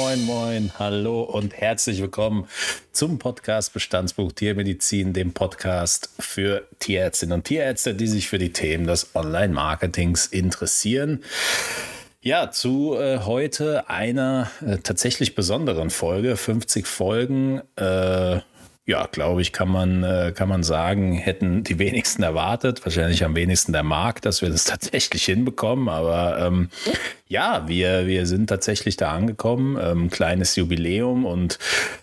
moin, moin, hallo und herzlich willkommen zum Podcast Bestandsbuch Tiermedizin, dem Podcast für Tierärztinnen und Tierärzte, die sich für die Themen des Online-Marketings interessieren. Ja, zu äh, heute einer äh, tatsächlich besonderen Folge, 50 Folgen. Äh, ja, glaube ich, kann man, äh, kann man sagen, hätten die wenigsten erwartet, wahrscheinlich am wenigsten der Markt, dass wir das tatsächlich hinbekommen. Aber ähm, ja, wir, wir sind tatsächlich da angekommen. Ähm, kleines Jubiläum und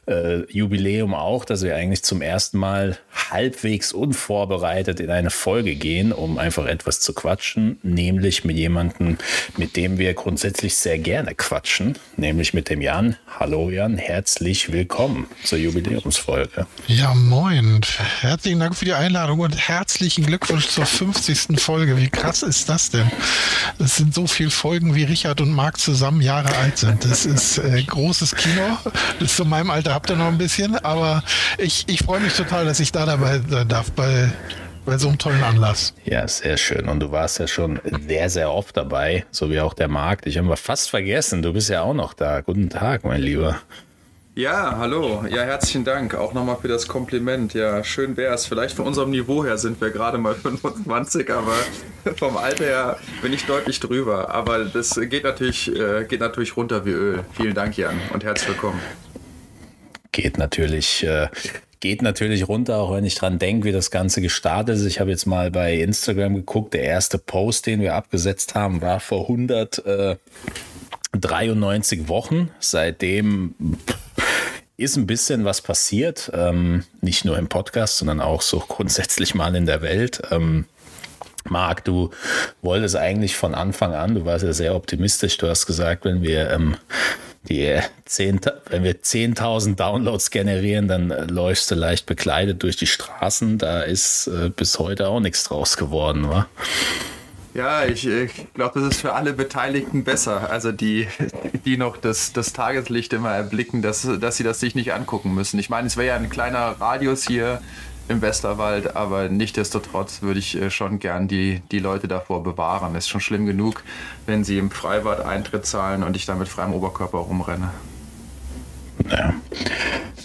äh, Jubiläum auch, dass wir eigentlich zum ersten Mal halbwegs unvorbereitet in eine Folge gehen, um einfach etwas zu quatschen, nämlich mit jemandem, mit dem wir grundsätzlich sehr gerne quatschen, nämlich mit dem Jan. Hallo Jan, herzlich willkommen zur Jubiläumsfolge. Ja, moin. Herzlichen Dank für die Einladung und herzlichen Glückwunsch zur 50. Folge. Wie krass ist das denn? Es sind so viele Folgen wie Richard und Marc zusammen Jahre alt sind. Das ist äh, großes Kino. Das zu meinem Alter habt ihr noch ein bisschen, aber ich, ich freue mich total, dass ich da dabei sein darf bei, bei so einem tollen Anlass. Ja, sehr schön. Und du warst ja schon sehr, sehr oft dabei, so wie auch der Markt. Ich habe fast vergessen, du bist ja auch noch da. Guten Tag, mein Lieber. Ja, hallo. Ja, herzlichen Dank auch nochmal für das Kompliment. Ja, schön wäre es. Vielleicht von unserem Niveau her sind wir gerade mal 25, aber vom Alter her bin ich deutlich drüber. Aber das geht natürlich, äh, geht natürlich runter wie Öl. Vielen Dank, Jan, und herzlich willkommen. Geht natürlich, äh, geht natürlich runter, auch wenn ich dran denke, wie das Ganze gestartet ist. Ich habe jetzt mal bei Instagram geguckt. Der erste Post, den wir abgesetzt haben, war vor 193 Wochen. Seitdem ist ein bisschen was passiert, ähm, nicht nur im Podcast, sondern auch so grundsätzlich mal in der Welt. Ähm, Marc, du wolltest eigentlich von Anfang an, du warst ja sehr optimistisch, du hast gesagt, wenn wir ähm, die 10, wenn wir 10.000 Downloads generieren, dann äh, läufst du leicht bekleidet durch die Straßen. Da ist äh, bis heute auch nichts draus geworden, wa? Ja, ich, ich glaube, das ist für alle Beteiligten besser. Also die, die noch das, das Tageslicht immer erblicken, dass, dass sie das sich nicht angucken müssen. Ich meine, es wäre ja ein kleiner Radius hier im Westerwald, aber nichtdestotrotz würde ich äh, schon gern die, die Leute davor bewahren. Es ist schon schlimm genug, wenn sie im Freibad Eintritt zahlen und ich da mit freiem Oberkörper rumrenne. Ja.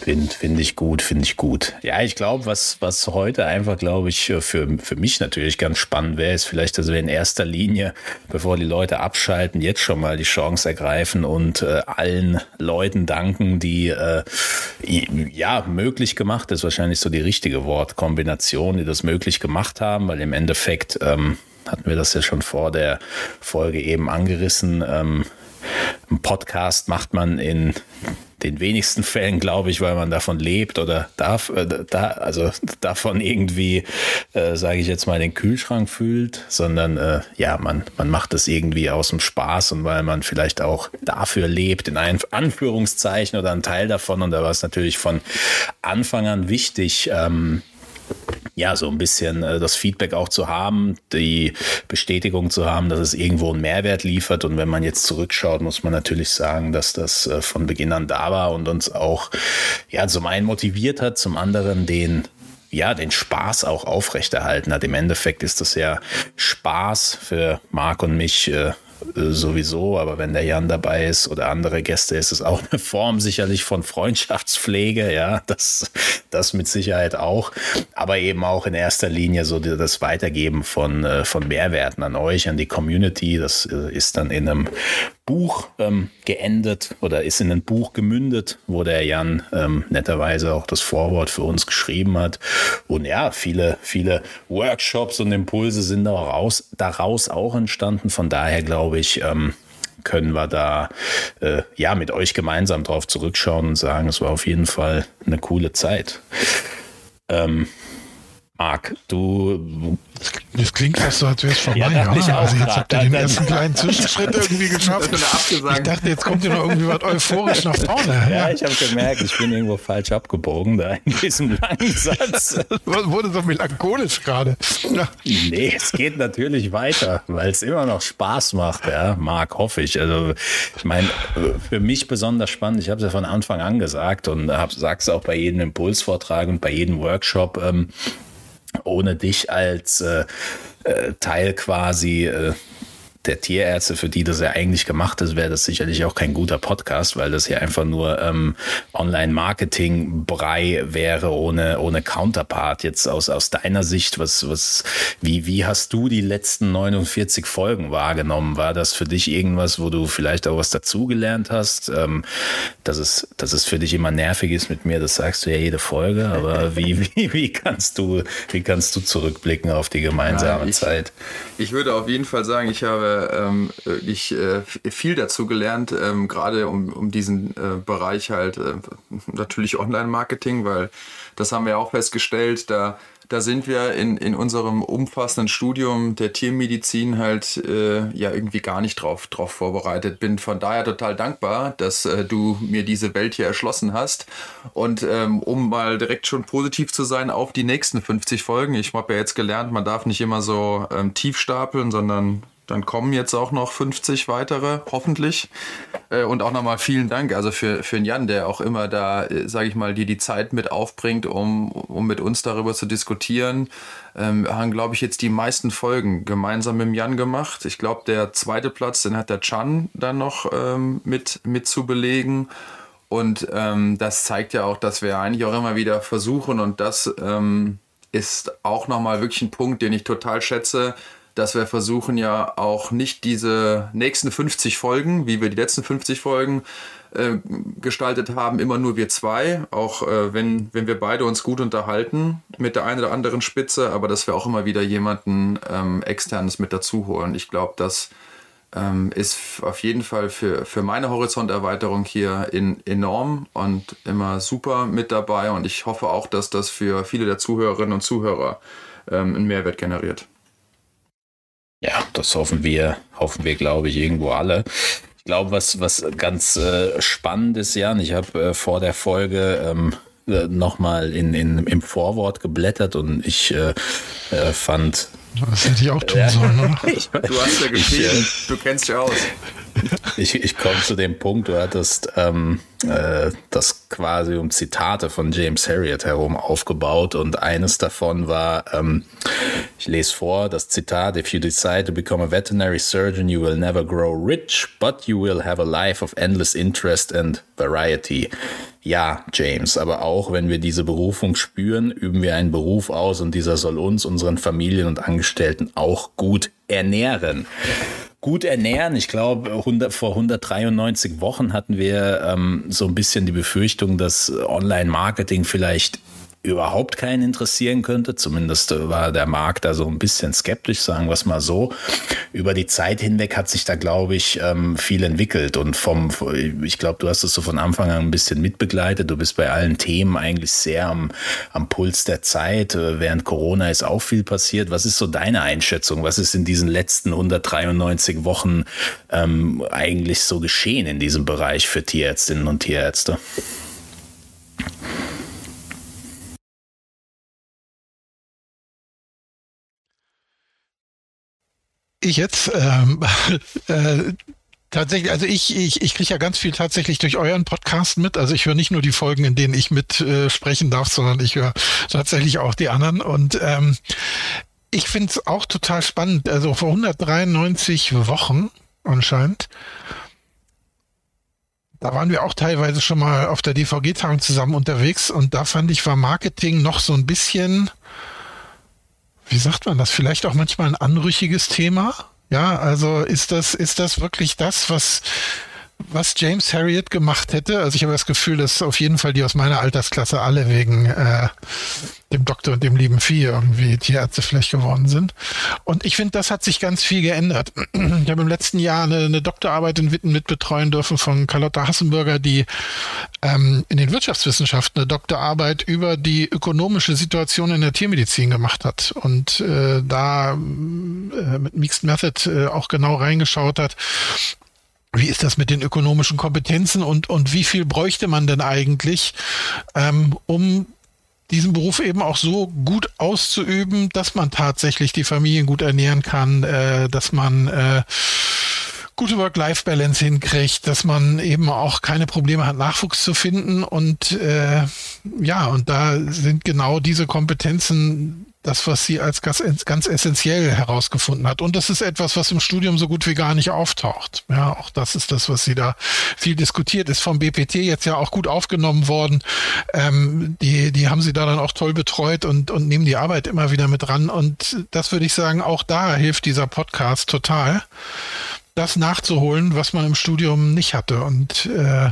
Finde find ich gut, finde ich gut. Ja, ich glaube, was, was heute einfach, glaube ich, für, für mich natürlich ganz spannend wäre, ist vielleicht, dass wir in erster Linie, bevor die Leute abschalten, jetzt schon mal die Chance ergreifen und äh, allen Leuten danken, die äh, ja möglich gemacht ist wahrscheinlich so die richtige Wortkombination, die das möglich gemacht haben, weil im Endeffekt ähm, hatten wir das ja schon vor der Folge eben angerissen. Ähm, ein Podcast macht man in den wenigsten Fällen, glaube ich, weil man davon lebt oder darf, äh, da, also davon irgendwie, äh, sage ich jetzt mal, den Kühlschrank fühlt, sondern äh, ja, man, man macht es irgendwie aus dem Spaß und weil man vielleicht auch dafür lebt, in Anführungszeichen oder ein Teil davon. Und da war es natürlich von Anfang an wichtig, ähm, ja, so ein bisschen äh, das Feedback auch zu haben, die Bestätigung zu haben, dass es irgendwo einen Mehrwert liefert. Und wenn man jetzt zurückschaut, muss man natürlich sagen, dass das äh, von Beginn an da war und uns auch, ja, zum einen motiviert hat, zum anderen den ja, den Spaß auch aufrechterhalten hat. Im Endeffekt ist das ja Spaß für Marc und mich äh, sowieso, aber wenn der Jan dabei ist oder andere Gäste, ist es auch eine Form sicherlich von Freundschaftspflege, ja, das, das mit Sicherheit auch, aber eben auch in erster Linie so das Weitergeben von, äh, von Mehrwerten an euch, an die Community, das äh, ist dann in einem Buch ähm, geendet oder ist in ein Buch gemündet, wo der Jan ähm, netterweise auch das Vorwort für uns geschrieben hat. Und ja, viele, viele Workshops und Impulse sind daraus, daraus auch entstanden. Von daher glaube ich, ähm, können wir da äh, ja mit euch gemeinsam drauf zurückschauen und sagen, es war auf jeden Fall eine coole Zeit. Ähm, Marc, du. Das klingt fast so, als wäre es vorbei. Ja, auch also jetzt habt ihr den ersten kleinen Zwischenschritt irgendwie geschafft. Ich dachte, jetzt kommt hier noch irgendwie was euphorisch nach vorne. Ja, ich habe gemerkt, ich bin irgendwo falsch abgebogen da in diesem langen Satz. Was wurde so melancholisch gerade? Ja. Nee, es geht natürlich weiter, weil es immer noch Spaß macht, ja, Marc, hoffe ich. Also, ich meine, für mich besonders spannend, ich habe es ja von Anfang an gesagt und sage es auch bei jedem Impulsvortrag und bei jedem Workshop. Ähm, ohne dich als äh, äh, Teil quasi äh, der Tierärzte, für die das ja eigentlich gemacht ist, wäre das sicherlich auch kein guter Podcast, weil das ja einfach nur ähm, Online-Marketing-Brei wäre ohne, ohne Counterpart. Jetzt aus, aus deiner Sicht, was, was, wie, wie hast du die letzten 49 Folgen wahrgenommen? War das für dich irgendwas, wo du vielleicht auch was dazugelernt hast? Ähm, dass, es, dass es für dich immer nervig ist mit mir, das sagst du ja jede Folge, aber wie, wie, wie kannst du, wie kannst du zurückblicken auf die gemeinsame ja, ich, Zeit? Ich würde auf jeden Fall sagen, ich habe ähm, ich, äh, viel dazu gelernt, ähm, gerade um, um diesen äh, Bereich halt äh, natürlich Online-Marketing, weil das haben wir auch festgestellt, da da sind wir in, in unserem umfassenden Studium der Tiermedizin halt äh, ja irgendwie gar nicht drauf, drauf vorbereitet. Bin von daher total dankbar, dass äh, du mir diese Welt hier erschlossen hast. Und ähm, um mal direkt schon positiv zu sein auf die nächsten 50 Folgen. Ich habe ja jetzt gelernt, man darf nicht immer so ähm, tief stapeln, sondern dann kommen jetzt auch noch 50 weitere, hoffentlich. Äh, und auch nochmal vielen Dank also für, für Jan, der auch immer da, äh, sage ich mal, die die Zeit mit aufbringt, um, um mit uns darüber zu diskutieren. Ähm, wir haben, glaube ich, jetzt die meisten Folgen gemeinsam mit Jan gemacht. Ich glaube, der zweite Platz, den hat der Chan dann noch ähm, mit, mit zu belegen. Und ähm, das zeigt ja auch, dass wir eigentlich auch immer wieder versuchen und das ähm, ist auch nochmal wirklich ein Punkt, den ich total schätze, dass wir versuchen ja auch nicht diese nächsten 50 Folgen, wie wir die letzten 50 Folgen äh, gestaltet haben, immer nur wir zwei, auch äh, wenn, wenn wir beide uns gut unterhalten mit der einen oder anderen Spitze, aber dass wir auch immer wieder jemanden ähm, externes mit dazu holen. Ich glaube, das ähm, ist auf jeden Fall für, für meine Horizonterweiterung hier in, enorm und immer super mit dabei und ich hoffe auch, dass das für viele der Zuhörerinnen und Zuhörer ähm, einen Mehrwert generiert. Ja, das hoffen wir, hoffen wir, glaube ich, irgendwo alle. Ich glaube, was, was ganz äh, spannend ist, Jan, ich habe äh, vor der Folge ähm, äh, nochmal in, in, im Vorwort geblättert und ich äh, äh, fand. Das hätte ich auch tun sollen, oder? du hast ja geschrieben, ich, du kennst dich aus. Ich, ich komme zu dem Punkt, du hattest ähm, äh, das quasi um Zitate von James Harriet herum aufgebaut und eines davon war, ähm, ich lese vor, das Zitat, If you decide to become a veterinary surgeon, you will never grow rich, but you will have a life of endless interest and variety. Ja, James, aber auch wenn wir diese Berufung spüren, üben wir einen Beruf aus und dieser soll uns, unseren Familien und Angestellten auch gut ernähren gut ernähren. Ich glaube, vor 193 Wochen hatten wir ähm, so ein bisschen die Befürchtung, dass Online-Marketing vielleicht überhaupt keinen interessieren könnte. Zumindest war der Markt da so ein bisschen skeptisch, sagen wir es mal so. Über die Zeit hinweg hat sich da, glaube ich, ähm, viel entwickelt. Und vom, ich glaube, du hast es so von Anfang an ein bisschen mitbegleitet. Du bist bei allen Themen eigentlich sehr am, am Puls der Zeit. Äh, während Corona ist auch viel passiert. Was ist so deine Einschätzung? Was ist in diesen letzten 193 Wochen ähm, eigentlich so geschehen in diesem Bereich für Tierärztinnen und Tierärzte? Ich jetzt ähm, äh, Tatsächlich, also ich, ich, ich kriege ja ganz viel tatsächlich durch euren Podcast mit. Also ich höre nicht nur die Folgen, in denen ich mit äh, sprechen darf, sondern ich höre tatsächlich auch die anderen. Und ähm, ich finde es auch total spannend. Also vor 193 Wochen anscheinend, da waren wir auch teilweise schon mal auf der DVG-Tagung zusammen unterwegs und da fand ich, war Marketing noch so ein bisschen wie sagt man das, vielleicht auch manchmal ein anrüchiges Thema. Ja, also ist das, ist das wirklich das, was, was James Harriet gemacht hätte? Also ich habe das Gefühl, dass auf jeden Fall die aus meiner Altersklasse alle wegen äh, dem Doktor und dem lieben Vieh irgendwie Tierärzte vielleicht geworden sind. Und ich finde, das hat sich ganz viel geändert. Ich habe im letzten Jahr eine, eine Doktorarbeit in Witten mitbetreuen dürfen von Carlotta Hassenberger, die ähm, in den Wirtschaftswissenschaften eine Doktorarbeit über die ökonomische Situation in der Tiermedizin gemacht hat und äh, da äh, mit Mixed Method äh, auch genau reingeschaut hat, wie ist das mit den ökonomischen Kompetenzen und, und wie viel bräuchte man denn eigentlich, ähm, um diesen Beruf eben auch so gut auszuüben, dass man tatsächlich die Familien gut ernähren kann, äh, dass man äh, gute Work-Life-Balance hinkriegt, dass man eben auch keine Probleme hat, Nachwuchs zu finden. Und äh, ja, und da sind genau diese Kompetenzen das, was sie als ganz, ganz essentiell herausgefunden hat. Und das ist etwas, was im Studium so gut wie gar nicht auftaucht. Ja, auch das ist das, was sie da viel diskutiert, ist vom BPT jetzt ja auch gut aufgenommen worden. Ähm, die, die haben sie da dann auch toll betreut und, und nehmen die Arbeit immer wieder mit ran. Und das würde ich sagen, auch da hilft dieser Podcast total, das nachzuholen, was man im Studium nicht hatte. Und äh,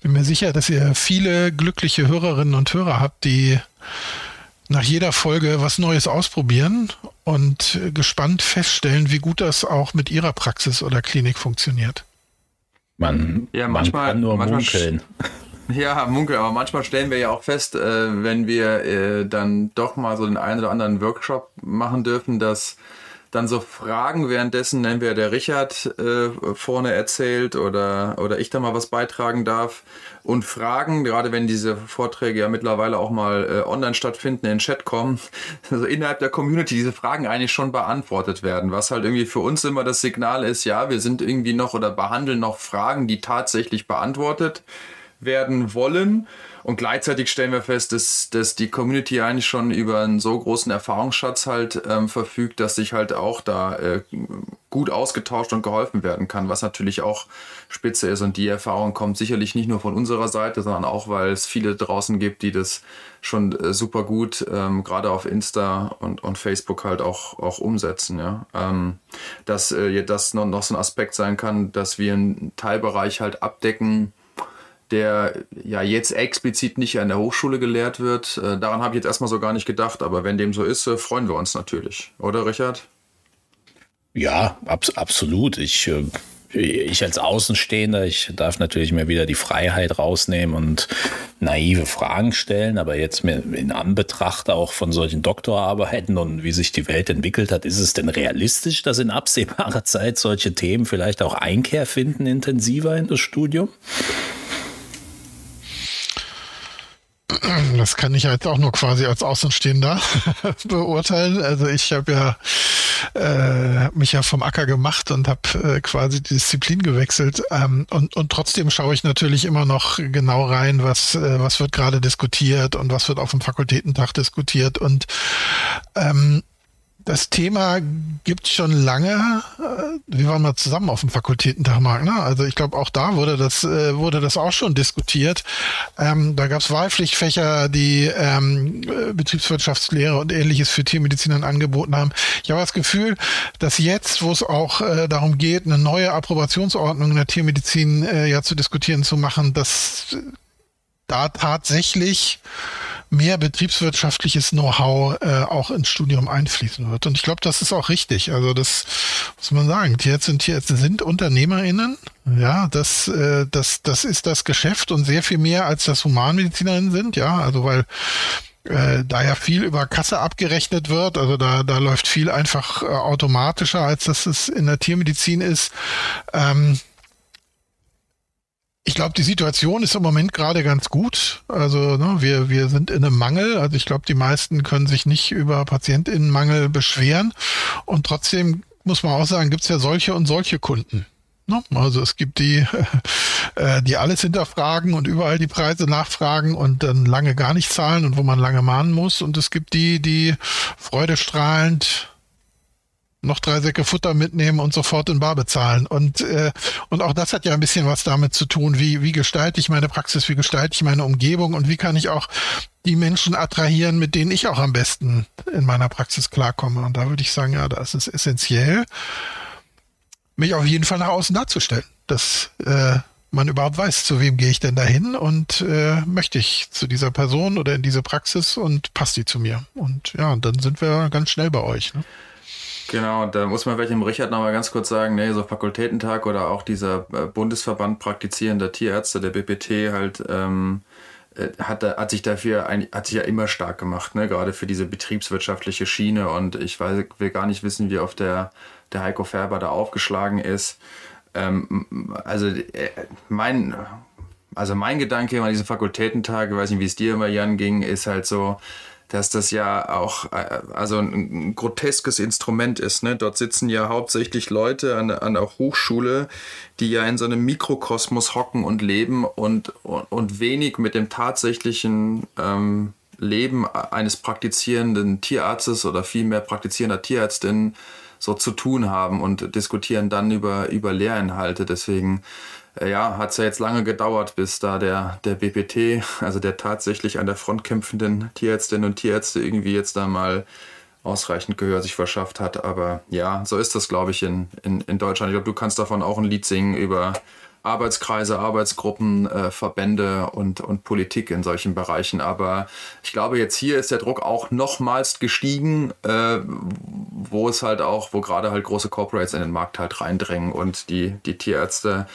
bin mir sicher, dass ihr viele glückliche Hörerinnen und Hörer habt, die nach jeder Folge was Neues ausprobieren und gespannt feststellen, wie gut das auch mit ihrer Praxis oder Klinik funktioniert. Man, ja, manchmal, man kann nur manchmal munkeln. Ja, munkeln, aber manchmal stellen wir ja auch fest, äh, wenn wir äh, dann doch mal so den einen oder anderen Workshop machen dürfen, dass dann so Fragen währenddessen, nennen wir der Richard äh, vorne erzählt oder, oder ich da mal was beitragen darf. Und Fragen, gerade wenn diese Vorträge ja mittlerweile auch mal äh, online stattfinden, in den Chat kommen, also innerhalb der Community diese Fragen eigentlich schon beantwortet werden. Was halt irgendwie für uns immer das Signal ist, ja, wir sind irgendwie noch oder behandeln noch Fragen, die tatsächlich beantwortet werden wollen. Und gleichzeitig stellen wir fest, dass, dass die Community eigentlich schon über einen so großen Erfahrungsschatz halt ähm, verfügt, dass sich halt auch da äh, gut ausgetauscht und geholfen werden kann, was natürlich auch spitze ist. Und die Erfahrung kommt sicherlich nicht nur von unserer Seite, sondern auch, weil es viele draußen gibt, die das schon äh, super gut, ähm, gerade auf Insta und, und Facebook halt auch, auch umsetzen. Ja? Ähm, dass äh, das noch, noch so ein Aspekt sein kann, dass wir einen Teilbereich halt abdecken, der ja jetzt explizit nicht an der Hochschule gelehrt wird. Äh, daran habe ich jetzt erstmal so gar nicht gedacht, aber wenn dem so ist, äh, freuen wir uns natürlich. Oder Richard? Ja, ab, absolut. Ich, äh, ich als Außenstehender, ich darf natürlich mir wieder die Freiheit rausnehmen und naive Fragen stellen, aber jetzt in Anbetracht auch von solchen Doktorarbeiten und wie sich die Welt entwickelt hat, ist es denn realistisch, dass in absehbarer Zeit solche Themen vielleicht auch Einkehr finden intensiver in das Studium? Das kann ich jetzt auch nur quasi als Außenstehender beurteilen. Also ich habe ja äh, mich ja vom Acker gemacht und habe äh, quasi die Disziplin gewechselt. Ähm, und, und trotzdem schaue ich natürlich immer noch genau rein, was, äh, was wird gerade diskutiert und was wird auf dem Fakultätentag diskutiert. Und ähm, das Thema gibt schon lange. Äh, wir waren mal zusammen auf dem Fakultätentag, Marc. Ne? Also ich glaube, auch da wurde das, äh, wurde das auch schon diskutiert. Ähm, da gab es Wahlpflichtfächer, die ähm, äh, Betriebswirtschaftslehre und ähnliches für Tiermedizinern angeboten haben. Ich habe das Gefühl, dass jetzt, wo es auch äh, darum geht, eine neue Approbationsordnung in der Tiermedizin äh, ja zu diskutieren zu machen, dass da tatsächlich mehr betriebswirtschaftliches Know-how äh, auch ins Studium einfließen wird. Und ich glaube, das ist auch richtig. Also das muss man sagen. Tierärzte und Tierärzte sind UnternehmerInnen. Ja, das, äh, das, das ist das Geschäft und sehr viel mehr als das Humanmedizinerinnen sind. Ja, also weil äh, da ja viel über Kasse abgerechnet wird, also da, da läuft viel einfach äh, automatischer, als dass es in der Tiermedizin ist. Ähm, ich glaube, die Situation ist im Moment gerade ganz gut. Also ne, wir, wir sind in einem Mangel. Also ich glaube, die meisten können sich nicht über Patientinnenmangel beschweren. Und trotzdem muss man auch sagen, gibt es ja solche und solche Kunden. Ne? Also es gibt die, äh, die alles hinterfragen und überall die Preise nachfragen und dann lange gar nicht zahlen und wo man lange mahnen muss. Und es gibt die, die freudestrahlend noch drei Säcke Futter mitnehmen und sofort in Bar bezahlen. Und, äh, und auch das hat ja ein bisschen was damit zu tun, wie, wie gestalte ich meine Praxis, wie gestalte ich meine Umgebung und wie kann ich auch die Menschen attrahieren, mit denen ich auch am besten in meiner Praxis klarkomme. Und da würde ich sagen, ja, da ist es essentiell, mich auf jeden Fall nach außen darzustellen, dass äh, man überhaupt weiß, zu wem gehe ich denn dahin und äh, möchte ich zu dieser Person oder in diese Praxis und passt die zu mir. Und ja, dann sind wir ganz schnell bei euch. Ne? Genau, da muss man vielleicht dem Richard nochmal ganz kurz sagen, ne, so Fakultätentag oder auch dieser äh, Bundesverband praktizierender Tierärzte, der BPT halt, ähm, äh, hat, hat sich dafür hat sich ja immer stark gemacht, ne? gerade für diese betriebswirtschaftliche Schiene. Und ich weiß, will gar nicht wissen, wie oft der, der Heiko Färber da aufgeschlagen ist. Ähm, also äh, mein, also mein Gedanke an diesen Fakultätentag, ich weiß nicht, wie es dir immer, Jan, ging, ist halt so, dass das ja auch äh, also ein groteskes Instrument ist. Ne? Dort sitzen ja hauptsächlich Leute an, an der Hochschule, die ja in so einem Mikrokosmos hocken und leben und, und, und wenig mit dem tatsächlichen ähm, Leben eines praktizierenden Tierarztes oder vielmehr praktizierender Tierärztin so zu tun haben und diskutieren dann über, über Lehrinhalte. Deswegen ja, hat es ja jetzt lange gedauert, bis da der, der BPT, also der tatsächlich an der Front kämpfenden Tierärztinnen und Tierärzte irgendwie jetzt da mal ausreichend Gehör sich verschafft hat. Aber ja, so ist das, glaube ich, in, in, in Deutschland. Ich glaube, du kannst davon auch ein Lied singen über Arbeitskreise, Arbeitsgruppen, äh, Verbände und, und Politik in solchen Bereichen. Aber ich glaube, jetzt hier ist der Druck auch nochmals gestiegen, äh, wo es halt auch, wo gerade halt große Corporates in den Markt halt reindrängen und die, die Tierärzte,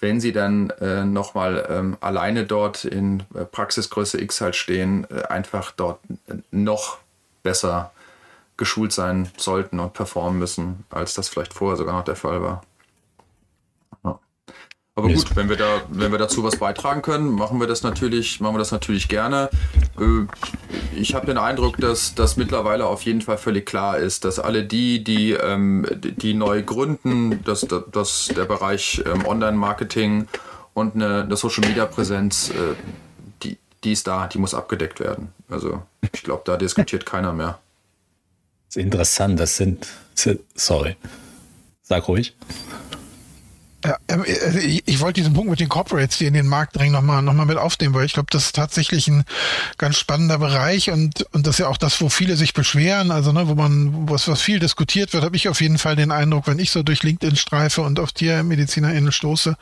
wenn sie dann äh, nochmal ähm, alleine dort in äh, Praxisgröße X halt stehen, äh, einfach dort noch besser geschult sein sollten und performen müssen, als das vielleicht vorher sogar noch der Fall war. Aber gut, wenn wir da, wenn wir dazu was beitragen können, machen wir das natürlich, machen wir das natürlich gerne. Äh, ich habe den Eindruck, dass das mittlerweile auf jeden Fall völlig klar ist, dass alle die, die, ähm, die neu gründen, dass, dass der Bereich ähm, Online-Marketing und eine, eine Social-Media-Präsenz, äh, die, die ist da, die muss abgedeckt werden. Also ich glaube, da diskutiert keiner mehr. Das ist interessant, das sind, sorry, sag ruhig. Ja, ähm, also ich, ich wollte diesen Punkt mit den Corporates, die in den Markt drängen, nochmal noch mal mit aufnehmen, weil ich glaube, das ist tatsächlich ein ganz spannender Bereich und, und das ist ja auch das, wo viele sich beschweren, also ne, wo man, was, was viel diskutiert wird, habe ich auf jeden Fall den Eindruck, wenn ich so durch LinkedIn streife und auf TiermedizinerInnen stoße.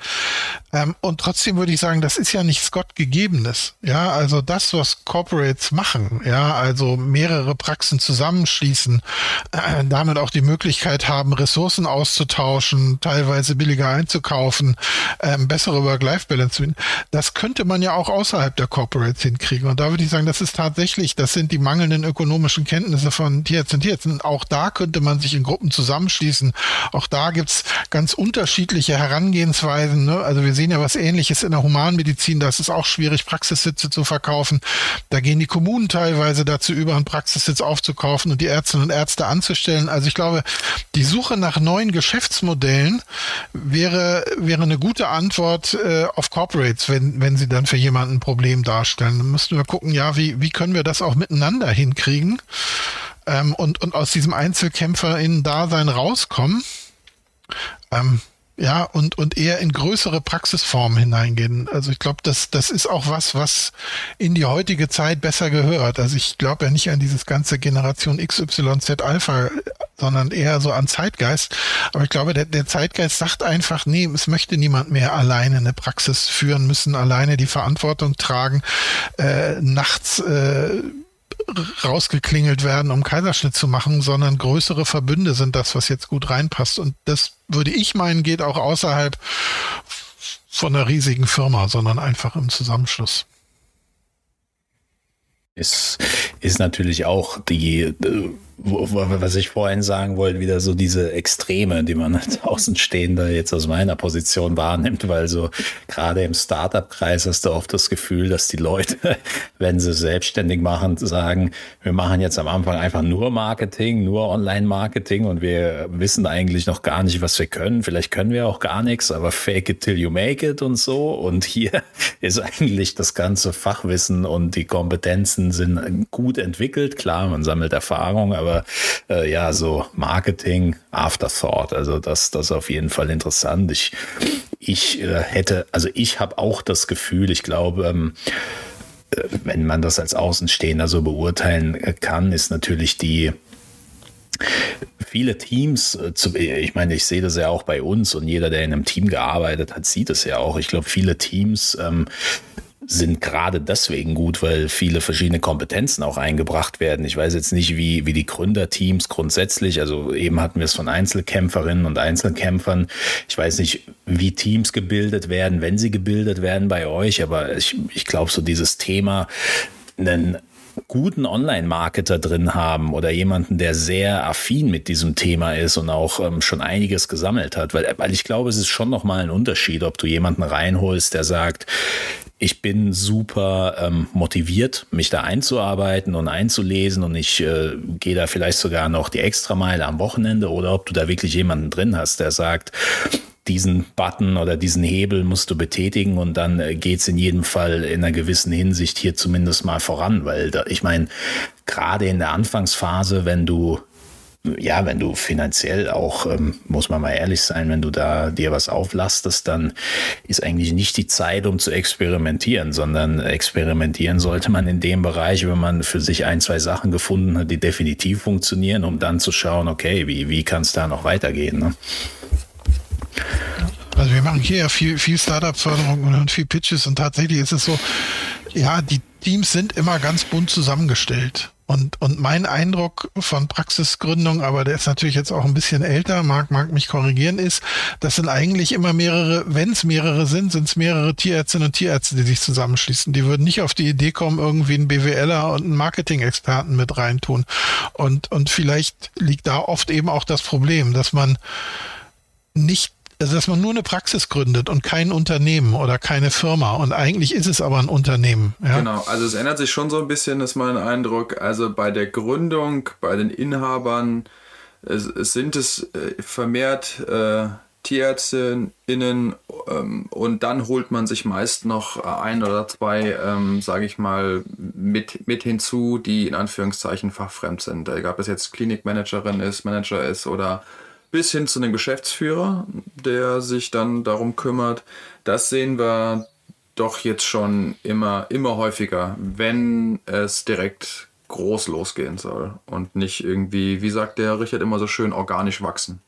Ähm, und trotzdem würde ich sagen, das ist ja nichts Gottgegebenes. Ja, also das, was Corporates machen, ja, also mehrere Praxen zusammenschließen, äh, damit auch die Möglichkeit haben, Ressourcen auszutauschen, teilweise billiger einzukaufen, einzukaufen, ähm, bessere Work-Life-Balance zu finden. Das könnte man ja auch außerhalb der Corporates hinkriegen. Und da würde ich sagen, das ist tatsächlich, das sind die mangelnden ökonomischen Kenntnisse von Tierärzten und Tierärzten. Auch da könnte man sich in Gruppen zusammenschließen. Auch da gibt's ganz unterschiedliche Herangehensweisen. Ne? Also wir sehen ja was ähnliches in der Humanmedizin. Da ist es auch schwierig, Praxissitze zu verkaufen. Da gehen die Kommunen teilweise dazu über, einen Praxissitz aufzukaufen und die Ärztinnen und Ärzte anzustellen. Also ich glaube, die Suche nach neuen Geschäftsmodellen wäre wäre, wäre eine gute Antwort äh, auf Corporates, wenn, wenn sie dann für jemanden ein Problem darstellen. Dann müssten wir gucken, ja, wie, wie können wir das auch miteinander hinkriegen ähm, und, und aus diesem Einzelkämpfer-Dasein rauskommen. Ähm, ja, und, und eher in größere Praxisformen hineingehen. Also ich glaube, das, das ist auch was, was in die heutige Zeit besser gehört. Also ich glaube ja nicht an dieses ganze Generation XYZ Alpha, sondern eher so an Zeitgeist. Aber ich glaube, der, der Zeitgeist sagt einfach, nee, es möchte niemand mehr alleine eine Praxis führen müssen, alleine die Verantwortung tragen, äh, nachts äh, rausgeklingelt werden, um Kaiserschnitt zu machen, sondern größere Verbünde sind das, was jetzt gut reinpasst. Und das würde ich meinen, geht auch außerhalb von einer riesigen Firma, sondern einfach im Zusammenschluss. Ist, ist natürlich auch die, äh, was ich vorhin sagen wollte, wieder so diese Extreme, die man als Außenstehender jetzt aus meiner Position wahrnimmt, weil so gerade im Startup-Kreis hast du oft das Gefühl, dass die Leute, wenn sie selbstständig machen, sagen, wir machen jetzt am Anfang einfach nur Marketing, nur Online-Marketing und wir wissen eigentlich noch gar nicht, was wir können. Vielleicht können wir auch gar nichts, aber fake it till you make it und so. Und hier ist eigentlich das ganze Fachwissen und die Kompetenzen sind gut entwickelt. Klar, man sammelt Erfahrung, aber aber äh, ja, so Marketing, Afterthought, also das, das ist auf jeden Fall interessant. Ich, ich äh, hätte, also ich habe auch das Gefühl, ich glaube, ähm, äh, wenn man das als Außenstehender so beurteilen äh, kann, ist natürlich die viele Teams, äh, ich meine, ich sehe das ja auch bei uns und jeder, der in einem Team gearbeitet hat, sieht es ja auch. Ich glaube, viele Teams ähm, sind gerade deswegen gut, weil viele verschiedene Kompetenzen auch eingebracht werden. Ich weiß jetzt nicht, wie, wie die Gründerteams grundsätzlich, also eben hatten wir es von Einzelkämpferinnen und Einzelkämpfern. Ich weiß nicht, wie Teams gebildet werden, wenn sie gebildet werden bei euch, aber ich, ich glaube, so dieses Thema, einen guten Online-Marketer drin haben oder jemanden, der sehr affin mit diesem Thema ist und auch ähm, schon einiges gesammelt hat, weil, weil ich glaube, es ist schon nochmal ein Unterschied, ob du jemanden reinholst, der sagt, ich bin super ähm, motiviert, mich da einzuarbeiten und einzulesen und ich äh, gehe da vielleicht sogar noch die Extrameile am Wochenende oder ob du da wirklich jemanden drin hast, der sagt, diesen Button oder diesen Hebel musst du betätigen und dann äh, geht's in jedem Fall in einer gewissen Hinsicht hier zumindest mal voran, weil da, ich meine, gerade in der Anfangsphase, wenn du ja, wenn du finanziell auch, ähm, muss man mal ehrlich sein, wenn du da dir was auflastest, dann ist eigentlich nicht die Zeit, um zu experimentieren, sondern experimentieren sollte man in dem Bereich, wenn man für sich ein, zwei Sachen gefunden hat, die definitiv funktionieren, um dann zu schauen, okay, wie, wie kann es da noch weitergehen. Ne? Also wir machen hier ja viel, viel Startup-Förderung und viel Pitches und tatsächlich ist es so, ja, die Teams sind immer ganz bunt zusammengestellt. Und, und mein Eindruck von Praxisgründung, aber der ist natürlich jetzt auch ein bisschen älter, mag, mag mich korrigieren, ist, das sind eigentlich immer mehrere, wenn es mehrere sind, sind es mehrere Tierärztinnen und Tierärzte, die sich zusammenschließen. Die würden nicht auf die Idee kommen, irgendwie einen BWLer und einen Marketing-Experten mit reintun. Und, und vielleicht liegt da oft eben auch das Problem, dass man nicht also dass man nur eine Praxis gründet und kein Unternehmen oder keine Firma. Und eigentlich ist es aber ein Unternehmen. Ja? Genau, also es ändert sich schon so ein bisschen, ist mein Eindruck. Also bei der Gründung, bei den Inhabern, es, es sind es äh, vermehrt äh, TierärztInnen ähm, und dann holt man sich meist noch ein oder zwei, ähm, sage ich mal, mit, mit hinzu, die in Anführungszeichen fachfremd sind. Egal, ob es jetzt Klinikmanagerin ist, Manager ist oder bis hin zu einem Geschäftsführer, der sich dann darum kümmert. Das sehen wir doch jetzt schon immer, immer häufiger, wenn es direkt groß losgehen soll und nicht irgendwie, wie sagt der Richard immer so schön, organisch wachsen.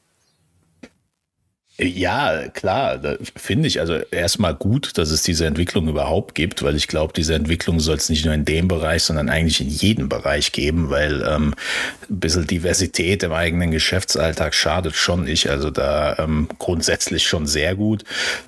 Ja, klar, finde ich also erstmal gut, dass es diese Entwicklung überhaupt gibt, weil ich glaube, diese Entwicklung soll es nicht nur in dem Bereich, sondern eigentlich in jedem Bereich geben, weil ähm, ein bisschen Diversität im eigenen Geschäftsalltag schadet schon ich, also da ähm, grundsätzlich schon sehr gut.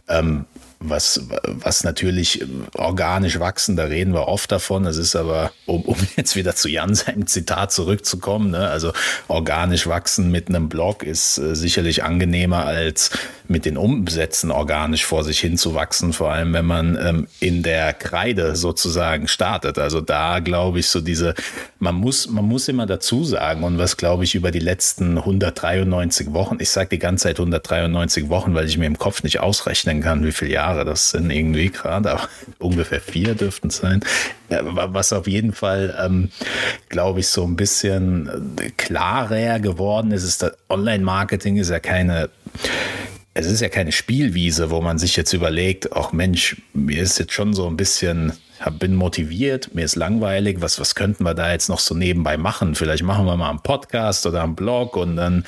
Ähm, was, was natürlich organisch wachsen, da reden wir oft davon. Es ist aber, um, um jetzt wieder zu Jan seinem Zitat zurückzukommen, ne, also organisch wachsen mit einem Blog ist äh, sicherlich angenehmer als mit den Umsätzen organisch vor sich hin zu wachsen, vor allem wenn man ähm, in der Kreide sozusagen startet. Also da glaube ich so diese, man muss, man muss immer dazu sagen und was glaube ich über die letzten 193 Wochen, ich sage die ganze Zeit 193 Wochen, weil ich mir im Kopf nicht ausrechnen kann, wie viele Jahre das sind irgendwie gerade, ungefähr vier dürften es sein. Was auf jeden Fall, ähm, glaube ich, so ein bisschen äh, klarer geworden ist, ist, dass Online-Marketing ist ja keine es ist ja keine Spielwiese, wo man sich jetzt überlegt, ach Mensch, mir ist jetzt schon so ein bisschen, bin motiviert, mir ist langweilig, was, was könnten wir da jetzt noch so nebenbei machen? Vielleicht machen wir mal einen Podcast oder einen Blog und dann